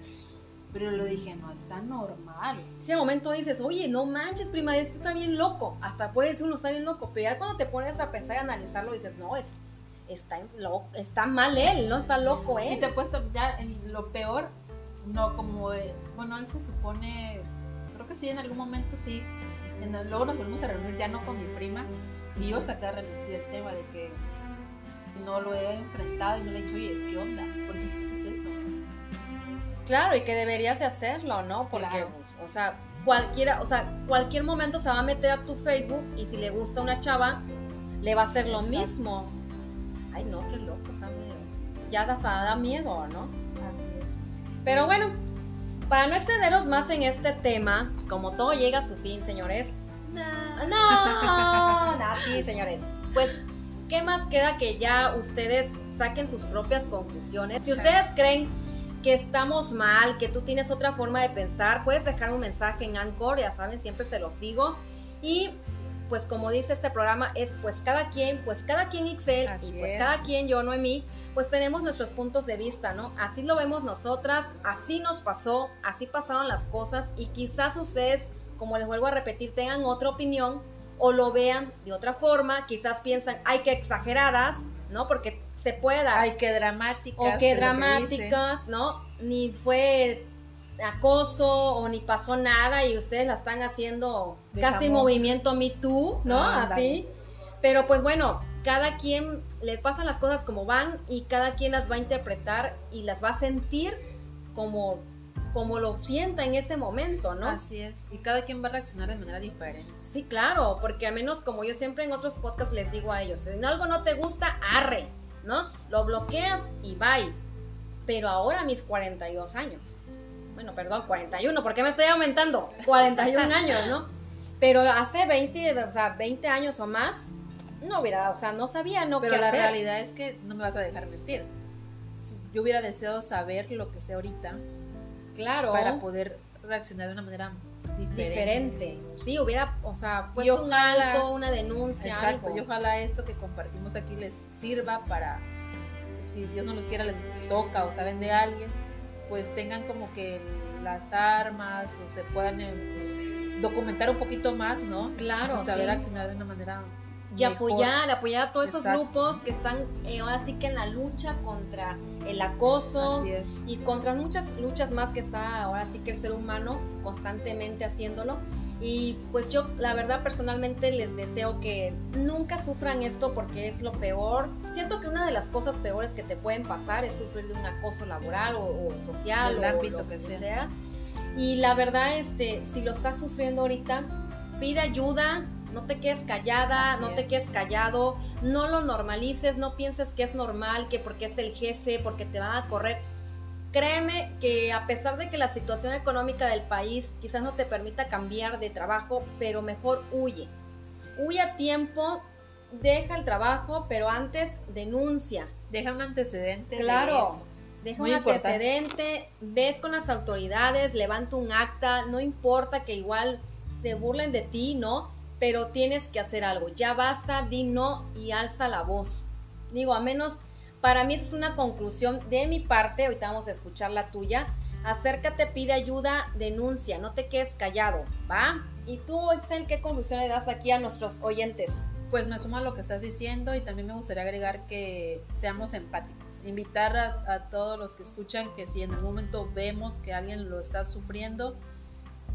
[SPEAKER 2] pero lo dije, no está normal.
[SPEAKER 1] Al momento dices, oye, no manches, prima, este está bien loco. Hasta puede decir uno está bien loco, pero ya cuando te pones a pensar y analizarlo, dices, no, es, está, lo- está mal él, no está loco
[SPEAKER 2] Y
[SPEAKER 1] él.
[SPEAKER 2] te he puesto ya en lo peor, no como, de- bueno, él se supone, creo que sí, en algún momento sí. En el- luego nos volvimos a reunir ya no con mi prima y yo saqué a relucir el tema de que no lo he enfrentado y no le he dicho, oye, es que onda, ¿por qué hiciste eso?
[SPEAKER 1] Claro, y que deberías de hacerlo, ¿no? Porque,
[SPEAKER 2] Claro.
[SPEAKER 1] pues, o sea, cualquiera, o sea, cualquier momento se va a meter a tu Facebook y si le gusta una chava, le va a hacer lo
[SPEAKER 2] Exacto.
[SPEAKER 1] mismo. Ay, no, qué loco, o sea, me- ya da, da miedo, ¿no?
[SPEAKER 2] Así es.
[SPEAKER 1] Pero bueno, para no extenderos más en este tema, como todo llega a su fin, señores. No, <laughs> no, sí, señores. Pues, ¿qué más queda que ya ustedes saquen sus propias conclusiones? Si ustedes creen que estamos mal, que tú tienes otra forma de pensar, puedes dejar un mensaje en Anchor, ya saben, siempre se los digo. Y pues como dice este programa, es pues cada quien, pues cada quien Ixel,
[SPEAKER 2] Así
[SPEAKER 1] y pues
[SPEAKER 2] es.
[SPEAKER 1] cada quien, yo, Noemí, pues tenemos nuestros puntos de vista, ¿no? Así lo vemos nosotras, así nos pasó, así pasaron las cosas y quizás ustedes, como les vuelvo a repetir, tengan otra opinión o lo vean de otra forma, quizás piensan, ay, que exageradas, ¿no? Porque se puede dar.
[SPEAKER 2] Ay, qué dramáticas.
[SPEAKER 1] o qué
[SPEAKER 2] que
[SPEAKER 1] dramáticas, ¿no? ni fue acoso o ni pasó nada y ustedes la están haciendo casi movimiento Me Too, ¿no?
[SPEAKER 2] Ah.
[SPEAKER 1] Así. Pero pues bueno, cada quien le pasan las cosas como van y cada quien las va a interpretar y las va a sentir como, como lo sienta en ese momento, ¿no?
[SPEAKER 2] Así es. Y cada quien va a reaccionar de manera diferente.
[SPEAKER 1] Sí, claro, porque al menos como yo siempre en otros podcasts les digo a ellos, si algo no te gusta, arre, ¿no? Lo bloqueas y bye. Pero ahora a mis 42 años, bueno, perdón, 41, ¿por qué me estoy aumentando? 41 <laughs> años, ¿no? Pero hace 20, o sea, 20 años o más, no hubiera, o sea, no sabía, no
[SPEAKER 2] Pero
[SPEAKER 1] qué
[SPEAKER 2] la
[SPEAKER 1] hacer.
[SPEAKER 2] realidad es que no me vas a dejar mentir. Yo hubiera deseado saber lo que sé ahorita
[SPEAKER 1] Claro.
[SPEAKER 2] para poder reaccionar de una manera diferente.
[SPEAKER 1] diferente. Sí, hubiera, o sea, puesto un
[SPEAKER 2] ojalá-
[SPEAKER 1] alto, una denuncia,
[SPEAKER 2] Exacto,
[SPEAKER 1] algo.
[SPEAKER 2] y ojalá esto que compartimos aquí les sirva para, si Dios no los quiera, les toca o saben de alguien, pues tengan como que las armas o se puedan eh, documentar un poquito más, ¿no?
[SPEAKER 1] Claro,
[SPEAKER 2] y saber
[SPEAKER 1] sí.
[SPEAKER 2] accionar de una manera
[SPEAKER 1] Y
[SPEAKER 2] mejor.
[SPEAKER 1] apoyar, apoyar a todos esos grupos que están eh, ahora sí que en la lucha contra el acoso y contra muchas luchas más que está ahora sí que el ser humano constantemente haciéndolo. Y pues yo la verdad personalmente les deseo que nunca sufran esto porque es lo peor. Siento que una de las cosas peores que te pueden pasar es sufrir de un acoso laboral o, o social o lo
[SPEAKER 2] que sea.
[SPEAKER 1] Y la verdad, este, si lo estás sufriendo ahorita, pide ayuda, no te quedes callada,
[SPEAKER 2] Así
[SPEAKER 1] no te
[SPEAKER 2] es.
[SPEAKER 1] quedes callado, no lo normalices, no pienses que es normal, que porque es el jefe, porque te van a correr. Créeme que a pesar de que la situación económica del país quizás no te permita cambiar de trabajo, pero mejor huye. Huye a tiempo, deja el trabajo, pero antes denuncia.
[SPEAKER 2] Deja un antecedente. de
[SPEAKER 1] Claro.
[SPEAKER 2] eso.
[SPEAKER 1] Deja
[SPEAKER 2] Muy
[SPEAKER 1] un
[SPEAKER 2] importante.
[SPEAKER 1] antecedente, ves con las autoridades, levanta un acta, no importa que igual te burlen de ti, ¿no? Pero tienes que hacer algo. Ya basta, di no y alza la voz. Digo, a menos, para mí es una conclusión de mi parte, ahorita vamos a escuchar la tuya. Acércate, pide ayuda, denuncia, no te quedes callado, ¿va? Y tú, Excel, ¿qué conclusión le das aquí a nuestros oyentes?
[SPEAKER 2] Pues me sumo a lo que estás diciendo y también me gustaría agregar que seamos empáticos. Invitar a, a todos los que escuchan que si en algún momento vemos que alguien lo está sufriendo,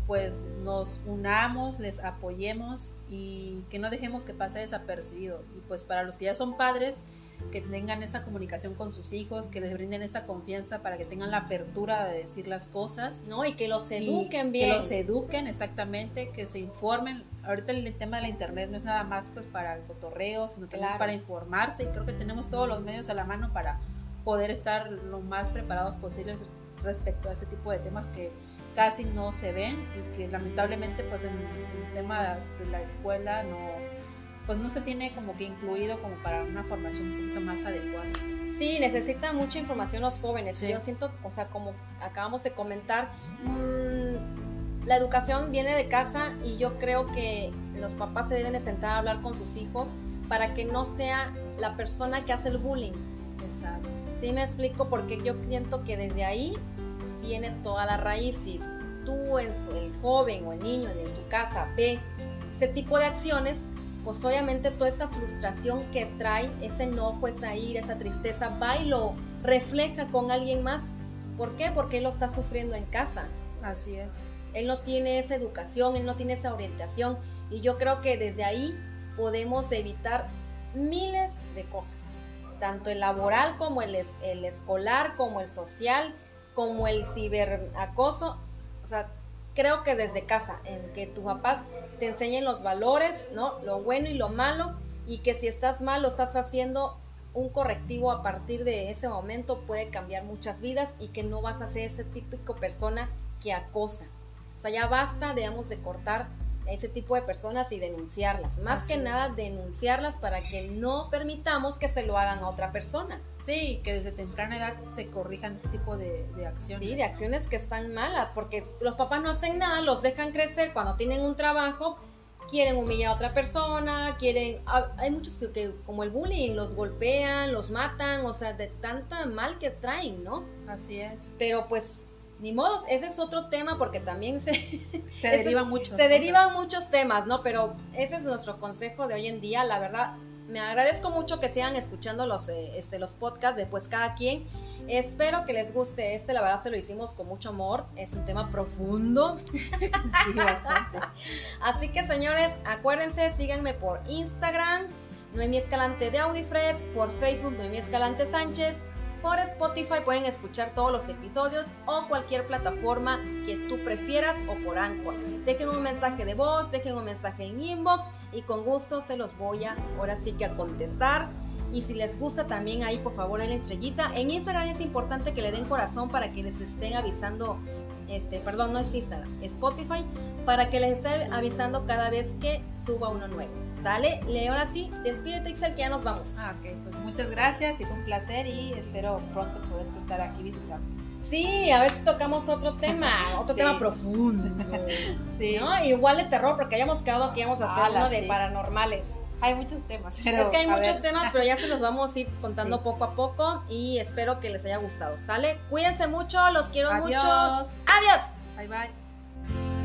[SPEAKER 2] pues nos unamos, les apoyemos y que no dejemos que pase desapercibido. Y pues para los que ya son padres, que tengan esa comunicación con sus hijos, que les brinden esa confianza para que tengan la apertura de decir las cosas.
[SPEAKER 1] ¿No? Y que los eduquen bien.
[SPEAKER 2] Que los eduquen exactamente, que se informen. Ahorita el tema de la internet no es nada más pues para el cotorreo, sino también es para informarse y creo que tenemos todos los medios a la mano para poder estar lo más preparados posibles respecto a ese tipo de temas que casi no se ven y que lamentablemente pues en el tema de la escuela no pues no se tiene como que incluido como para una formación un poquito más adecuada.
[SPEAKER 1] Sí, necesitan mucha información los jóvenes.
[SPEAKER 2] Sí.
[SPEAKER 1] Yo siento, o sea, como acabamos de comentar, mm, la educación viene de casa y yo creo que los papás se deben de sentar a hablar con sus hijos para que no sea la persona que hace el bullying.
[SPEAKER 2] Exacto.
[SPEAKER 1] Sí me explico porque yo siento que desde ahí viene toda la raíz. Si tú, en su- el joven o el niño en su casa ve ese tipo de acciones, pues obviamente toda esa frustración que trae, ese enojo, esa ira, esa tristeza, va y lo refleja con alguien más. ¿Por qué? Porque él lo está sufriendo en casa.
[SPEAKER 2] Así es.
[SPEAKER 1] Él no tiene esa educación, él no tiene esa orientación. Y yo creo que desde ahí podemos evitar miles de cosas. Tanto el laboral como el, es- el escolar, como el social, como el ciberacoso. O sea, creo que desde casa, en que tus papás te enseñen los valores, ¿no? Lo bueno y lo malo. Y que si estás mal, lo estás haciendo un correctivo a partir de ese momento puede cambiar muchas vidas y que no vas a ser ese típico persona que acosa. O sea, ya basta, digamos, de cortar ese tipo de personas y denunciarlas. Más
[SPEAKER 2] Así
[SPEAKER 1] que
[SPEAKER 2] es.
[SPEAKER 1] nada, denunciarlas para que no permitamos que se lo hagan a otra persona.
[SPEAKER 2] Sí, que desde temprana edad se corrijan ese tipo de, de acciones.
[SPEAKER 1] Sí, de acciones que están malas, porque los papás no hacen nada, los dejan crecer cuando tienen un trabajo, quieren humillar a otra persona, quieren... ah, Hay muchos que- que, como el bullying, los golpean, los matan, o sea, de tanta mal que traen, ¿no?
[SPEAKER 2] Así es.
[SPEAKER 1] Pero pues, ni modos, ese es otro tema porque también se...
[SPEAKER 2] Se <laughs> derivan mucho.
[SPEAKER 1] Se derivan muchos temas, ¿no? Pero ese es nuestro consejo de hoy en día. La verdad, me agradezco mucho que sigan escuchando los, eh, este, los podcasts de pues cada quien. Espero que les guste este, la verdad se lo hicimos con mucho amor, es un tema profundo. <laughs> <laughs>
[SPEAKER 2] sí, bastante.
[SPEAKER 1] Así que señores, acuérdense, síganme por Instagram, Noemí Escalante de Audifred, por Facebook Noemí Escalante Sánchez, por Spotify pueden escuchar todos los episodios o cualquier plataforma que tú prefieras o por Anchor. Dejen un mensaje de voz, dejen un mensaje en inbox y con gusto se los voy a ahora sí que a contestar. Y si les gusta también ahí por favor la estrellita. En Instagram es importante que le den corazón para que les estén avisando, este, perdón, no es Instagram, Spotify, para que les esté avisando cada vez que suba uno nuevo. ¿Sale? Le ahora sí, despídete Ixel que ya nos vamos.
[SPEAKER 2] Ah, ok, pues muchas gracias y fue un placer y espero pronto poderte estar aquí visitando.
[SPEAKER 1] Sí, a ver si tocamos otro tema, <laughs> otro
[SPEAKER 2] Sí.
[SPEAKER 1] tema profundo. <laughs>
[SPEAKER 2] Sí,
[SPEAKER 1] ¿no? Igual de terror, porque habíamos quedado que íbamos a hacer
[SPEAKER 2] Ala,
[SPEAKER 1] uno de
[SPEAKER 2] sí.
[SPEAKER 1] paranormales.
[SPEAKER 2] hay muchos temas, pero
[SPEAKER 1] es que hay muchos
[SPEAKER 2] ver.
[SPEAKER 1] temas, pero ya se los vamos a ir contando
[SPEAKER 2] Sí.
[SPEAKER 1] poco a poco y espero que les haya gustado. ¿Sale? Cuídense mucho, los quiero mucho. Adiós.
[SPEAKER 2] Bye bye.